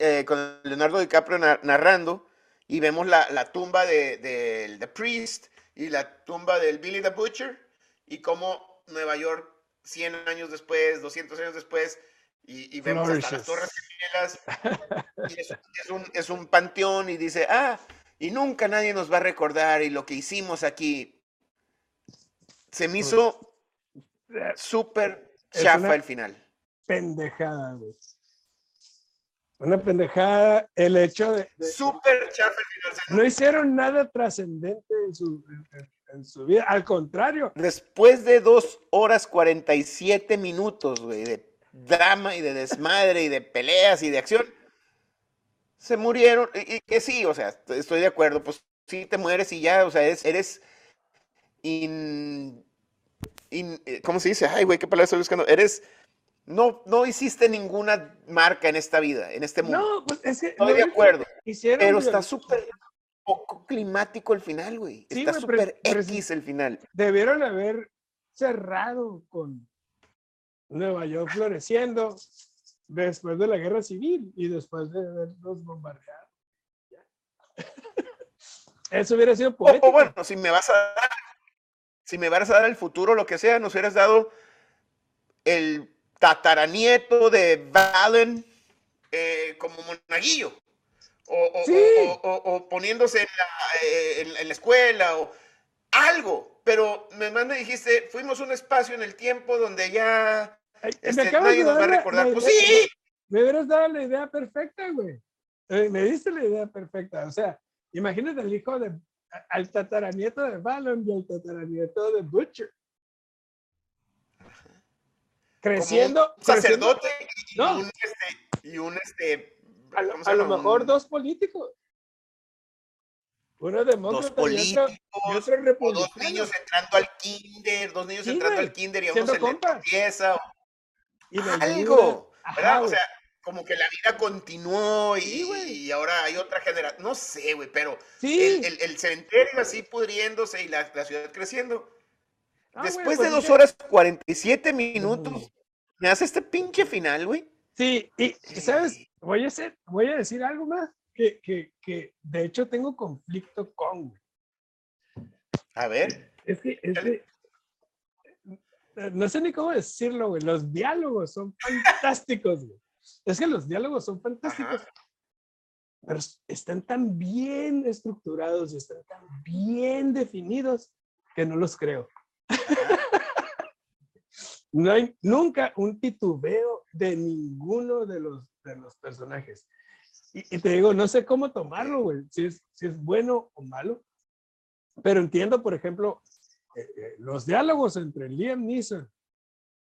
eh, con Leonardo DiCaprio na- narrando y vemos la, la tumba de, del The Priest y la tumba del Billy the Butcher y cómo Nueva York 100 años después, 200 años después y, y vemos hasta las. Torres Gemelas y es, <laughs> es un, es un panteón y dice, ah, y nunca nadie nos va a recordar y lo que hicimos aquí. Se me hizo súper Es chafa una- el final. pendejada, güey. Una pendejada. El hecho de, de- Súper chafa no hicieron nada trascendente en su, en- en- su vida. Al contrario, Después de dos horas 47 minutos, güey, de drama y de desmadre y de peleas y de acción, se murieron. Y, y que sí, o sea, est- estoy de acuerdo, pues sí te mueres y ya, o sea, eres, eres in, in- eh, ¿cómo se dice? Ay, güey, ¿qué palabra estoy buscando? Eres, no, no hiciste ninguna marca en esta vida, en este mundo. no, pues es que. estoy de acuerdo, Hicieron, pero está súper poco climático el final, güey. Sí, Está súper X el final. debieron haber cerrado con Nueva York floreciendo después de la guerra civil y después de haberlos bombardeado. <laughs> Eso hubiera sido O, poético. o bueno, si me vas a dar, si me vas a dar el futuro, lo que sea, nos hubieras dado el tataranieto de Valen eh, como monaguillo. O, o- o- Sí. o- o- o poniéndose en la, eh, en- en la escuela o algo. Pero me, me dijiste, fuimos un espacio en el tiempo donde ya Ay, este, nadie nos va a recordar. la Pues idea- sí, Me hubieras dado la idea perfecta, güey. Eh, Me diste la idea perfecta. O sea, imagínate al hijo de, al tataranieto de Ballon y al tataranieto de Butcher. Creciendo, un creciendo, sacerdote y, No. un este, y un este, a lo, ¿cómo se a lo mejor Un- dos políticos. Uno dos demócrata y otro, políticos, y otro o dos niños entrando al kinder, dos niños Sí, entrando güey, al kinder y a uno se le tropieza, o Y algo, Ajá, ¿verdad? O sea, como que la vida continuó y, ahora hay otra generación. No sé, güey, pero sí. el, el, cementerio así pudriéndose y la, la ciudad creciendo. Ah, Después de pues dos horas 47 minutos, me hace este pinche final, güey. Sí, y ¿sabes? Voy a, hacer, voy a decir algo más que, que, que de hecho tengo conflicto con. A ver. Es que, es que no sé ni cómo decirlo, güey. Los diálogos son fantásticos, güey. Es que los diálogos son fantásticos. Pero están tan bien estructurados y están tan bien definidos que no los creo. <laughs> no hay nunca un titubeo de ninguno de los, de los personajes. Y, te digo, no sé cómo tomarlo, güey, si es, si es bueno o malo. Pero entiendo, por ejemplo, eh, eh, los diálogos entre Liam Neeson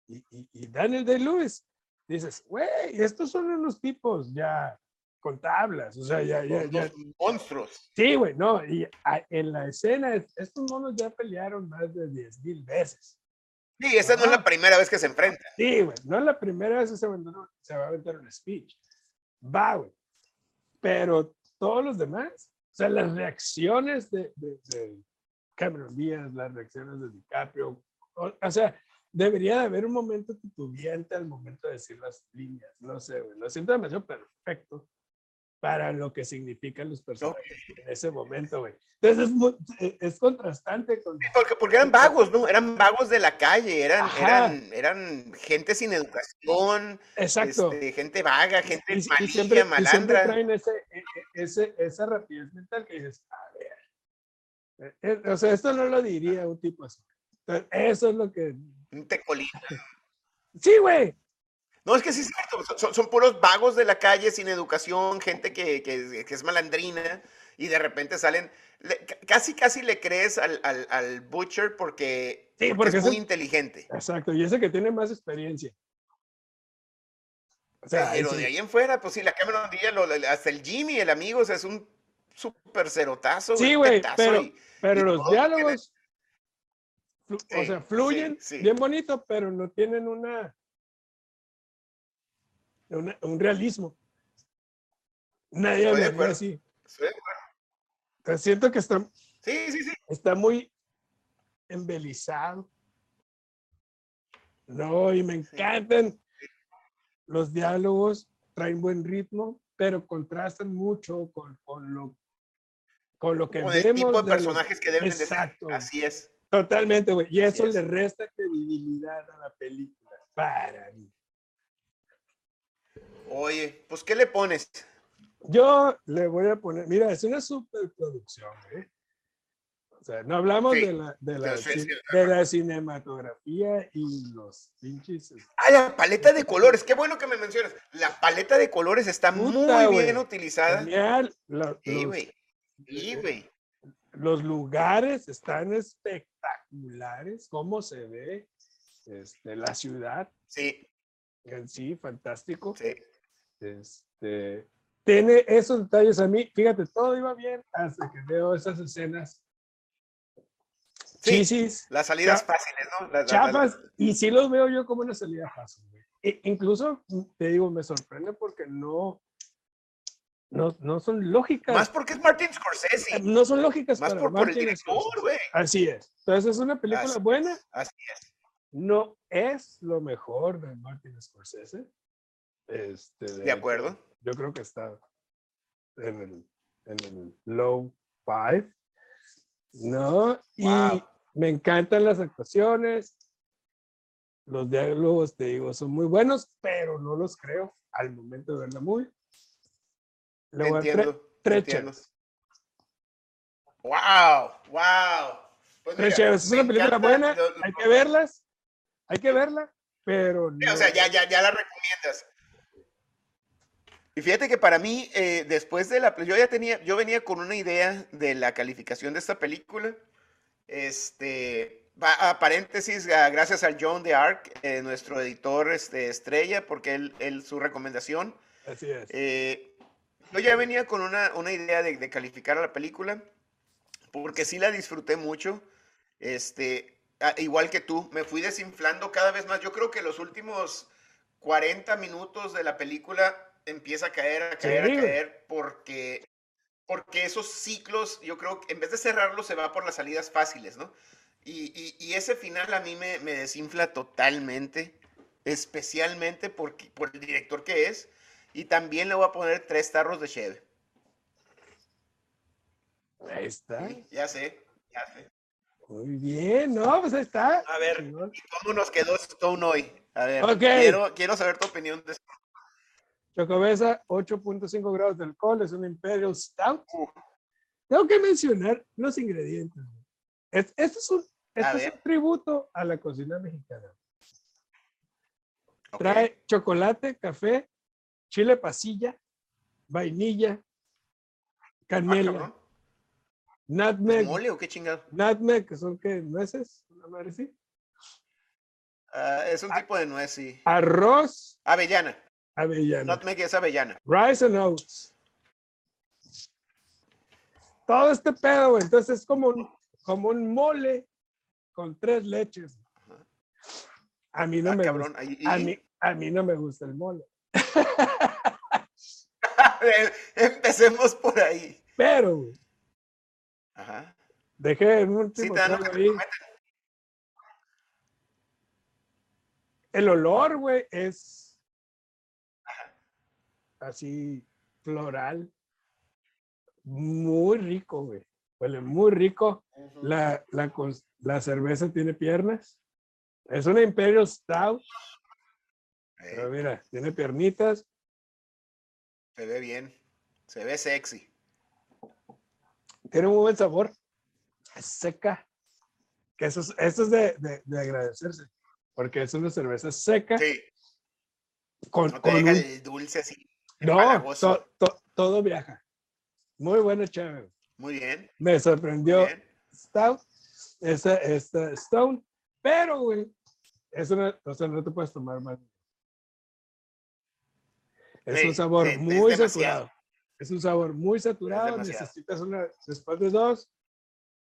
y, y, Daniel Day-Lewis. Dices, güey, estos son unos tipos ya con tablas, o sea, ya, ya, ya. Monstruos. Sí, güey, no, y en la escena, estos monos ya pelearon más de 10 mil veces. Sí, esa no es la primera vez que se enfrentan. Sí, güey, no es la primera vez que se, se va a aventar un speech. Va, güey. Pero todos los demás, o sea, las reacciones de, de, Cameron Díaz, las reacciones de DiCaprio, o, sea, debería de haber un momento titubeante al momento de decir las líneas, no sé, güey, lo siento demasiado perfecto para lo que significan los personajes en ese momento, güey. Entonces es, eh, es, contrastante con... Porque, porque, eran vagos, ¿no? Eran vagos de la calle, eran, eran, eran gente sin educación, Exacto. Este, gente vaga, gente y, malilla, siempre, malandra. Y siempre traen ese, e, e, ese, esa rapidez mental que dices, a ver, o sea, esto no lo diría un tipo así. Entonces, eso es lo que... Un tecolín. <laughs> Sí, güey, no, es que sí es cierto, son, puros vagos de la calle sin educación, gente que, que, es malandrina y de repente salen, casi casi le crees al, al, al Butcher porque, sí, porque, es muy inteligente. Exacto, y ese que tiene más experiencia. O sea, Pero de ahí en fuera, pues sí, la Cameron Díaz, hasta el Jimmy, el amigo, o sea, es un súper cerotazo. Sí, güey, pero, pero los diálogos, o sea, fluyen bien bonito, pero no tienen una un realismo. Nadie habla así. siento que está, sí, sí, sí. está muy embelizado. No, y me encantan los diálogos, traen buen ritmo, pero contrastan mucho con, con lo con lo que con vemos. El tipo de personajes que deben Exacto. Así es. Totalmente, güey. Y eso le resta credibilidad a la película. Para mí. Oye, pues ¿qué le pones? Yo le voy a poner, mira, es una superproducción, ¿eh? O sea, no hablamos de, la, de, la, de la cinematografía y los pinches. Ah, la paleta de colores, qué bueno que me mencionas. La paleta de colores está muy bien utilizada. Genial. sí, güey. Sí, güey. Los lugares están espectaculares, cómo se ve este, la ciudad. Sí. Sí, fantástico. Sí. Este, tiene esos detalles a mí, fíjate, todo iba bien hasta que veo esas escenas. Sí, las salidas fáciles, ¿no? chapas, y sí los veo yo como una salida fácil. E incluso, te digo, me sorprende porque no, no, no son lógicas. Más porque es Martin Scorsese. No son lógicas Más por, el director, güey. Así es. Entonces es una película buena. Así es. No es lo mejor de Martin Scorsese, este, de, acuerdo. yo creo que está en el, en el low five. ¿No? Y me encantan las actuaciones. Los diálogos, te digo, son muy buenos, pero no los creo al momento de verla muy. Luego, entiendo, entiendo. ¡Wow! ¡Wow! Pues es una película buena, hay que verlas, hay que verla, pero no. O sea, ya, ya, ya la recomiendas. Y fíjate que para mí, eh, después de la... Yo ya tenía, yo venía con una idea de la calificación de esta película. Este, a paréntesis, gracias al John de Arc, eh, nuestro editor este, estrella, porque él, su recomendación. Así es. Eh, yo ya venía con una, una idea de, de, calificar a la película, porque sí la disfruté mucho. Este, igual que tú, me fui desinflando cada vez más. Yo creo que los últimos 40 minutos de la película empieza a caer, a caer, Sí, a caer, porque, porque esos ciclos, yo creo que en vez de cerrarlo, se va por las salidas fáciles, ¿no? Y, y- y ese final a mí me, me desinfla totalmente, especialmente porque, por el director que es, y también le voy a poner tres tarros de cheve. Ahí está. Sí, ya sé, ya sé. Muy bien, ¿no? Pues ahí está. A ver. ¿Cómo nos quedó Stone hoy? A ver, quiero, quiero saber tu opinión de esto. Chocobesa, 8.5 grados de alcohol, es un Imperial Stout. Tengo que mencionar los ingredientes. Este es un, este es un tributo a la cocina mexicana. Trae chocolate, café, chile pasilla, vainilla, Ah, canela. ¿Es nutmeg, mole o qué chingado? nutmeg, que son que nueces, una madre Ah, es un tipo de nuez, sí. arroz, Avellana. Avellana, Nutmeg es avellana. rice and oats. Todo este pedo, güey. Entonces es como un, como un mole con tres leches. A mí no Ah, me cabrón. gusta. ahí- A mí, a mí no me gusta el mole. <laughs> Empecemos por ahí. Pero, güey, Ajá. dejé en un Sí, último que te ahí. El olor, güey, es así floral. Muy rico, güey. Huele muy rico. La, la, la cerveza tiene piernas. Es una Imperial Stout, pero mira, tiene piernitas. se ve bien. Se ve sexy. Tiene un buen sabor. Es seca. Que eso es, eso es de, de- de agradecerse. Porque es una cerveza seca Sí. con, No te con deja un- el dulce así. No, to- to- todo viaja. Muy buena chévere. Muy bien. Me sorprendió bien. Stout, esta, esta Stone, pero, güey, eso no, o sea, no te puedes tomar más. Es Sí, un sabor sí, es muy demasiado. saturado. Es un sabor muy saturado. Necesitas una, después de dos,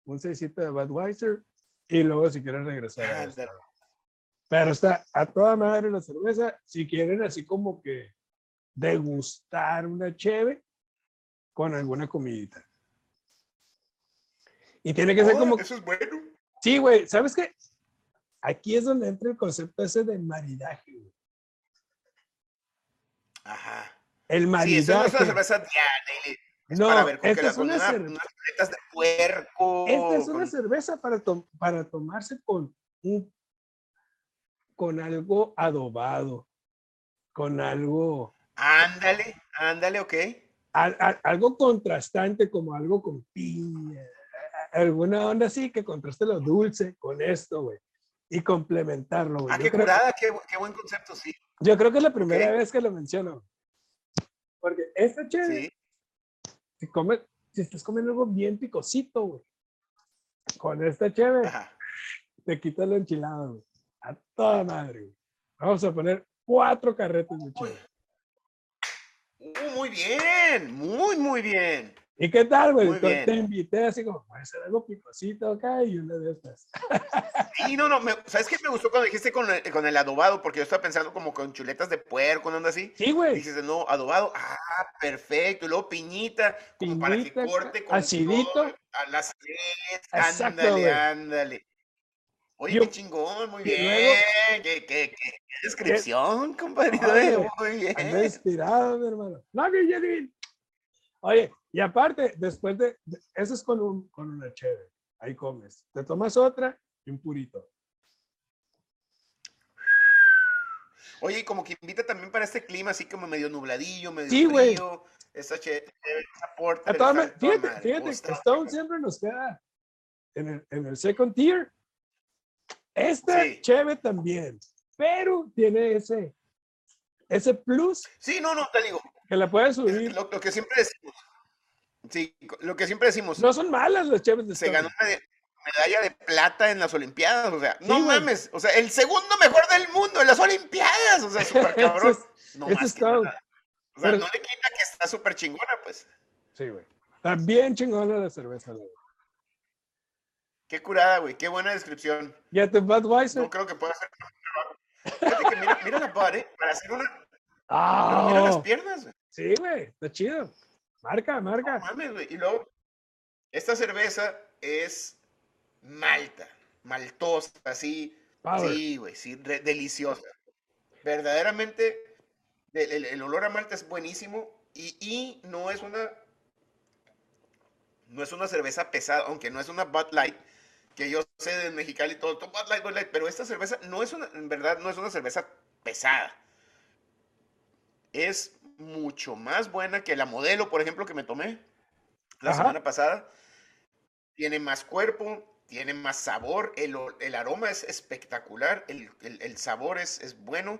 un seisito de Budweiser y luego si quieres regresar. Ah, Pero está a toda madre la cerveza. Si quieren así como que degustar una cheve con alguna comidita. Y tiene que ser Oh, como... Eso es bueno. Sí, güey, ¿sabes qué? Aquí es donde entra el concepto ese de maridaje. güey. Ajá. El Sí, eso no maridaje. es una cerveza diaria. Es no, para ver con, esta que es una una- cerveza. unas de puerco. Esta es una con- cerveza para, to- para tomarse con un con algo adobado, con algo Ándale, ándale, ok. al- al- algo contrastante como algo con piña, alguna onda así que contraste lo dulce con esto, güey, y complementarlo, güey. Ah, qué curada, qué, qué buen concepto, sí. Yo creo que es la primera vez que lo menciono. Porque esta chévere, Sí. si, comes, si estás comiendo algo bien picosito, güey, con esta chévere, Ajá. te quitas la enchilada, güey. A toda madre, güey. Vamos a poner cuatro carretes de chévere. Uh, muy bien, muy, muy bien. ¿Y qué tal, güey? Te- invité así como, a hacer algo picosito acá y una de estas. Sí, no, no, me- ¿sabes qué me gustó cuando dijiste con el, con el adobado? Porque yo estaba pensando como con chuletas de puerco, una onda así. Sí, güey. dijiste, no, adobado, ah, perfecto. Y luego piñita, como para que Piñita, corte con acidito. todo, a las Exacto, ándale, güey. ándale. Oye, qué chingón, muy bien. luego- qué, qué, qué- <laughs> descripción, eh, muy bien. Inspirado, mi hermano. No, que Oye, y aparte, después de, de- eso es con, un, con una chévere. Ahí comes. Te tomas otra y un purito. Oye, y como que invita también para este clima, así como medio nubladillo, medio Sí, frío. Esa chévere, esa porter, A toda está ma- de toda fíjate, fíjate, Stone siempre nos queda en el, en el second tier. Esta Sí. chévere también, pero tiene ese, ese plus Sí, no, no, te digo. que la puedes es subir. Lo, lo que siempre decimos. Sí, lo que siempre decimos. No son malas las chéveres de se ganó una de- medalla de plata en las Olimpiadas. O sea, no güey. mames. O sea, el segundo mejor del mundo en las Olimpiadas. O sea, <laughs> súper cabrón. Eso es- no eso más es que nada. O sea, Pero- no le quita que está súper chingona, pues. Sí, güey. Bien chingona la cerveza, güey. Qué curada, güey. Qué buena descripción. Ya te Budweiser. No creo que pueda ser. Fíjate que mira, mira la Bud, ¿eh? Para hacer una. ¡Ah! mira las piernas, güey. Sí, güey, está chido. Marca, No marca. mames, güey. Y luego, esta cerveza es malta, maltosa, así. Power. Sí, güey, sí, re- deliciosa. Verdaderamente, el, el- el olor a malta es buenísimo y, y no es una, no es una cerveza pesada, aunque no es una Bud Light, que yo sé de Mexicali y todo, Bud Light, Bud Light, pero esta cerveza no es una, en verdad, no es una cerveza pesada. Es mucho más buena que la modelo, por ejemplo, que me tomé la Ajá. semana pasada. Tiene más cuerpo, tiene más sabor, el, aroma es espectacular, el, el- el sabor es, es bueno.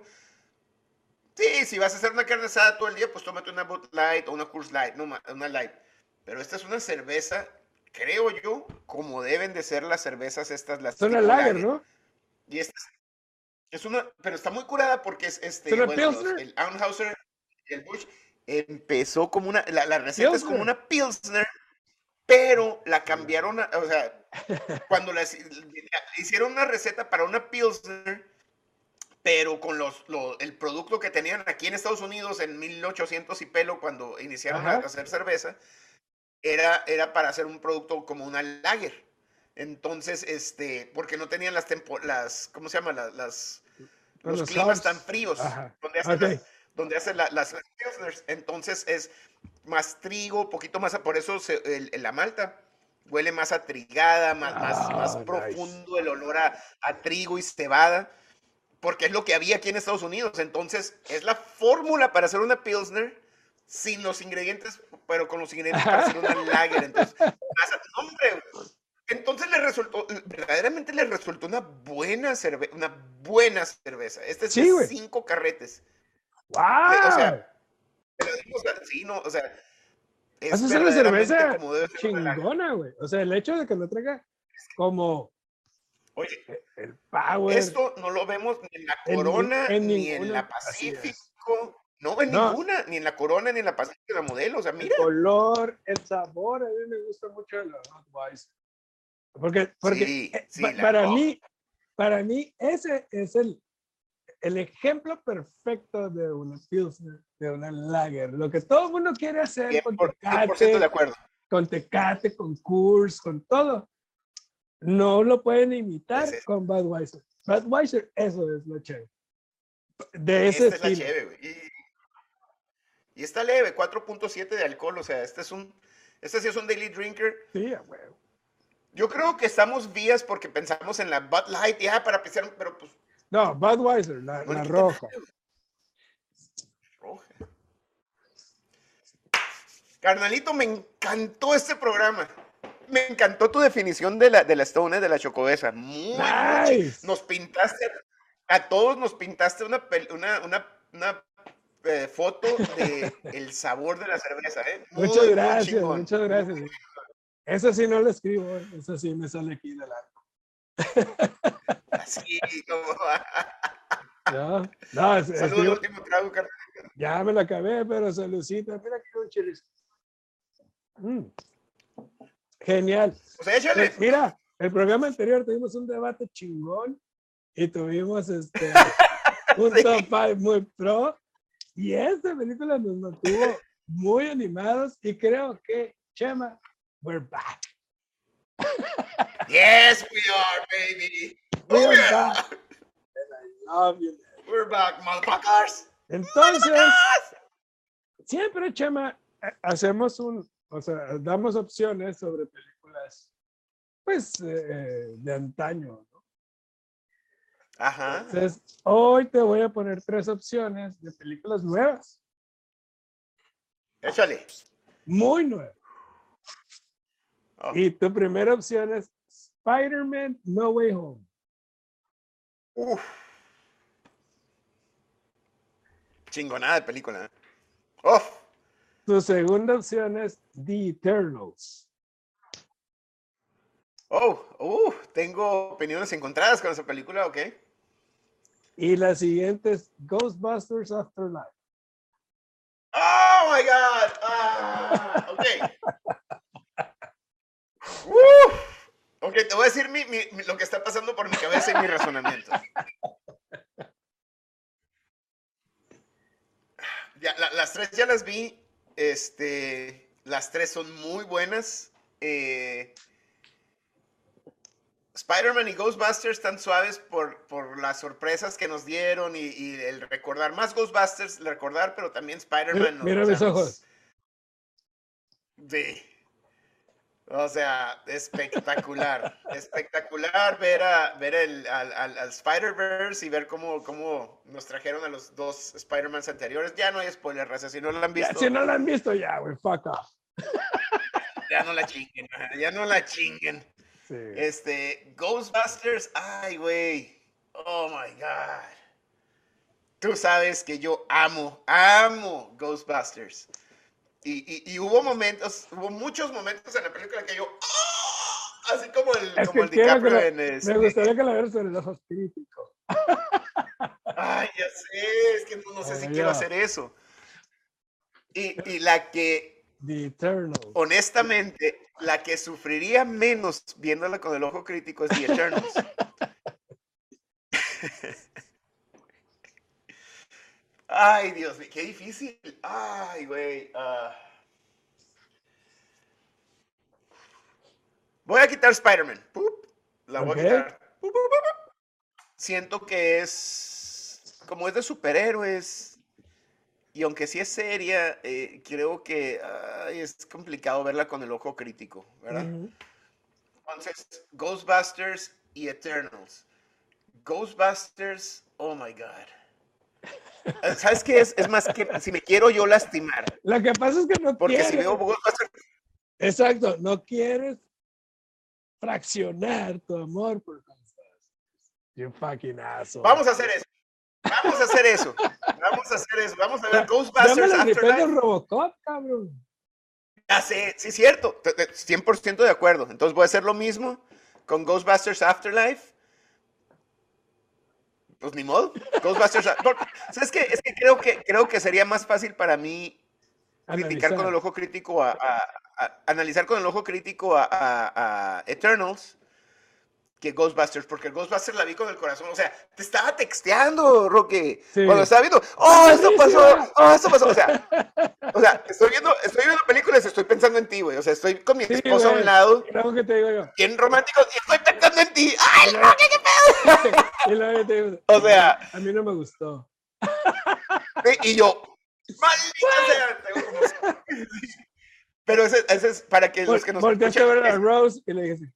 Sí, si vas a hacer una carne asada todo el día, pues tómate una Bud Light o una Coors Light, no, una Light. Pero esta es una cerveza, creo yo, como deben de ser las cervezas estas, las una tipo lager, ¿no? Y esta es, una, pero está muy curada porque es este, ¿Es una bueno, los- Pilsner? el Anheuser, el Busch, empezó como una, la, la receta es como Pilsner. una Pilsner, pero la cambiaron, a- o sea, cuando la hici- hicieron una receta para una Pilsner, pero con los, lo- el producto que tenían aquí en Estados Unidos en 1800 y pelo, cuando iniciaron a Ajá. hacer cerveza, era, era para hacer un producto como una lager. Entonces, este, porque no tenían las, tempo- las ¿cómo se llama? Las, los, los climas tan fríos, Ajá. donde hacen, las, donde hacen la- las, pilsners. Entonces es más trigo, poquito más, por eso se- el- el- la malta huele más a trigada, más, más, Ah, más nice. profundo el olor a, a trigo y cebada, porque es lo que había aquí en Estados Unidos. Entonces es la fórmula para hacer una pilsner sin los ingredientes, pero con los ingredientes para hacer una lager. Entonces, pasa- no, hombre, entonces le resultó, verdaderamente le resultó una buena cerveza, una buena cerveza. Este es Sí, de güey. cinco carretes. ¡Wow! o sea, Te lo digo, o sea, sí, no, o sea, es Vas a hacer cerveza chingona, güey. O sea, el hecho de que no traiga como Oye, el power. esto no lo vemos ni en la Corona en ni en la. Pacífico. No, en No. ninguna, ni en la Corona ni en la Pacífico de modelo. O sea, el mira. color, el sabor, a mí me gusta mucho la Budweiser. Porque, porque Sí, eh, sí, pa- la- para mí, para mí, ese es el, el ejemplo perfecto de una Pilsner, de una Lager. Lo que todo el mundo quiere hacer 100%, con 100% de Tecate, acuerdo. con Tecate, con Coors, con todo. No lo pueden imitar es- con Budweiser. Budweiser, eso es lo chévere. De ese Esta es la estilo. chévere. Y, y está leve, 4.7 de alcohol. O sea, este es un. Este sí es un daily drinker. Sí, huevo. Yo creo que estamos vías porque pensamos en la Bud Light, ya para apreciar, pero pues No, Budweiser, la, no la roja. güey. Roja. Carnalito, me encantó este programa. Me encantó tu definición de la, de la Stone, de la chocobesa. Muy, Nice. Nos pintaste, a todos nos pintaste una, una, una, una, eh, foto de el sabor de la cerveza, ¿eh? <laughs> Muy, Muchas gracias, muchas gracias. Eso sí no lo escribo, eh, eso sí me sale aquí del alma. <laughs> Así como... <laughs> No, no, es- Saludos al escribo- último trago, carnal. ya me lo acabé, pero saludcita. Mira que un chilis. Mm. Genial. Échale. Pues mira, el programa anterior tuvimos un debate chingón y tuvimos este un Sí. top 5 muy pro. Y esta película nos mantuvo muy animados y creo que, Chema, we're back. Yes, we are, baby. We are yeah. back. And I love you. We're back, motherfuckers. Entonces, siempre, Chema, eh, hacemos un, o sea, damos opciones sobre películas, pues, eh, de antaño, ¿no? Ajá. Entonces, hoy te voy a poner tres opciones de películas nuevas, Échale. muy nuevas. Oh, Y tu primera opción es Spider-Man No Way Home. uf. Chingonada de película. Uf. Tu segunda opción es The Eternals. Oh, uh, tengo opiniones encontradas con esa película, ¿ok? Y la siguiente es Ghostbusters Afterlife. Oh my God. Ah, ok. <laughs> Uf. Ok, te voy a decir lo que está pasando por mi cabeza y mi razonamiento. Ya, las tres ya las vi. Este, las tres son muy buenas. Eh, Spider-Man y Ghostbusters están suaves por, por, las sorpresas que nos dieron y, el recordar más Ghostbusters, el recordar, pero también Spider-Man. Mira, mis ojos. Sí. O sea, espectacular, <laughs> espectacular ver a ver el, al, al, Spider-Verse y ver cómo, cómo nos trajeron a los dos Spider-Mans anteriores. Ya no hay spoiler, raza, si no lo han visto. si no lo han visto ya, güey, fuck off. Ya no la chinguen, ya no la chinguen. Este, Ghostbusters, ay, güey. Oh my God. Tú sabes que yo amo, amo Ghostbusters. Y, y, hubo momentos, hubo muchos momentos en la película que yo, ¡ah! así como el, como el DiCaprio en este. Me gustaría que la vieras sobre el ojo crítico. Ay, ya sé, es que no, sé si quiero hacer eso. Y, y la que, The Eternal. honestamente, la que sufriría menos viéndola con el ojo crítico es The Eternals. <laughs> Ay, Dios mío, qué difícil. Ay, güey. Ah. Voy a quitar Spider-Man. La voy a quitar. Siento que es. Como es de superhéroes, y aunque sí es seria, eh, creo que es complicado verla con el ojo crítico, ¿verdad? Entonces, Ghostbusters y Eternals. Ghostbusters, oh my God. Ah, ¿Sabes qué es? Es más que si me quiero yo lastimar. Lo que pasa es que no Porque si veo Ghostbusters... Exacto, no quieres fraccionar tu amor por Ghostbusters. You fucking asshole. Vamos a hacer eso. Vamos a hacer eso. Vamos a hacer eso. Vamos a ver Ghostbusters Afterlife. Robocop, cabrón. Ya sé, sí, cierto. 100% de acuerdo. Entonces voy a hacer lo mismo con Ghostbusters Afterlife. Pues ni modo. Ghostbusters. <laughs> ¿Sabes qué? Es que creo que, creo que sería más fácil para mí criticar con el ojo crítico a, analizar con el ojo crítico a Eternals que Ghostbusters, porque Ghostbusters la vi con el corazón, o sea, te estaba texteando, Roque, cuando estaba viendo, oh, esto pasó, oh, esto pasó, o sea, o sea, estoy viendo, estoy viendo películas, estoy pensando en ti, güey, o sea, estoy con mi esposa a un lado, que te digo yo. bien romántico, y estoy pensando en ti, ay, Roque, qué pedo, <laughs> o sea, a mí no me gustó. y yo, maldita sea, pero ese, ese, es para que los que nos Volteaste a ver a Rose y le dije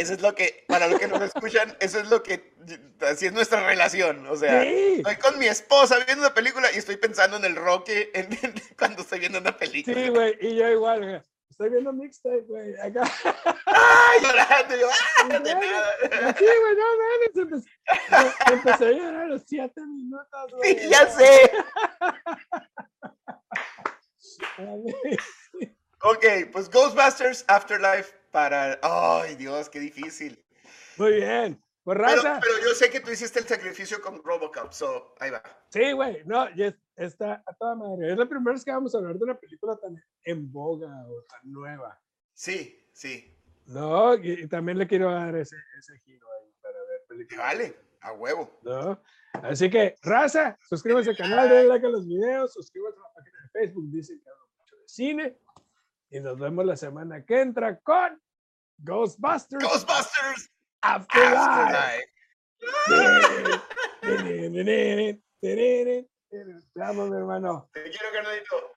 eso es lo que, para los que nos escuchan, eso es lo que, así es nuestra relación. O sea, estoy con mi esposa viendo una película y estoy pensando en el Roque <laughs> cuando estoy viendo una película. Sí, güey, y yo igual, Estoy viendo mixtape, güey, acá. ¡Ay, llorando! Yo, ¡ah, de nada! Sí, güey, no mames, empecé, empecé a llorar a los siete minutos, güey. Sí, ya sé. <laughs> ok, pues Ghostbusters Afterlife para. ¡Ay, Dios, qué difícil! Muy bien. Pues, pero, pero, yo sé que tú hiciste el sacrificio con Robocop, so ahí va. Sí, güey, no, está a toda madre. Es la primera vez que vamos a hablar de una película tan en boga o tan nueva. Sí, sí. No, y, también le quiero dar ese, ese giro ahí para ver películas. Vale, a huevo. ¿No? Así que, raza, suscríbanse al canal, denle like a los videos, suscríbanse a la página de Facebook, dicen que hablo mucho de cine. Y nos vemos la semana que entra con Ghostbusters. Ghostbusters Afterlife. Te amo, mi hermano. Te quiero, carnalito.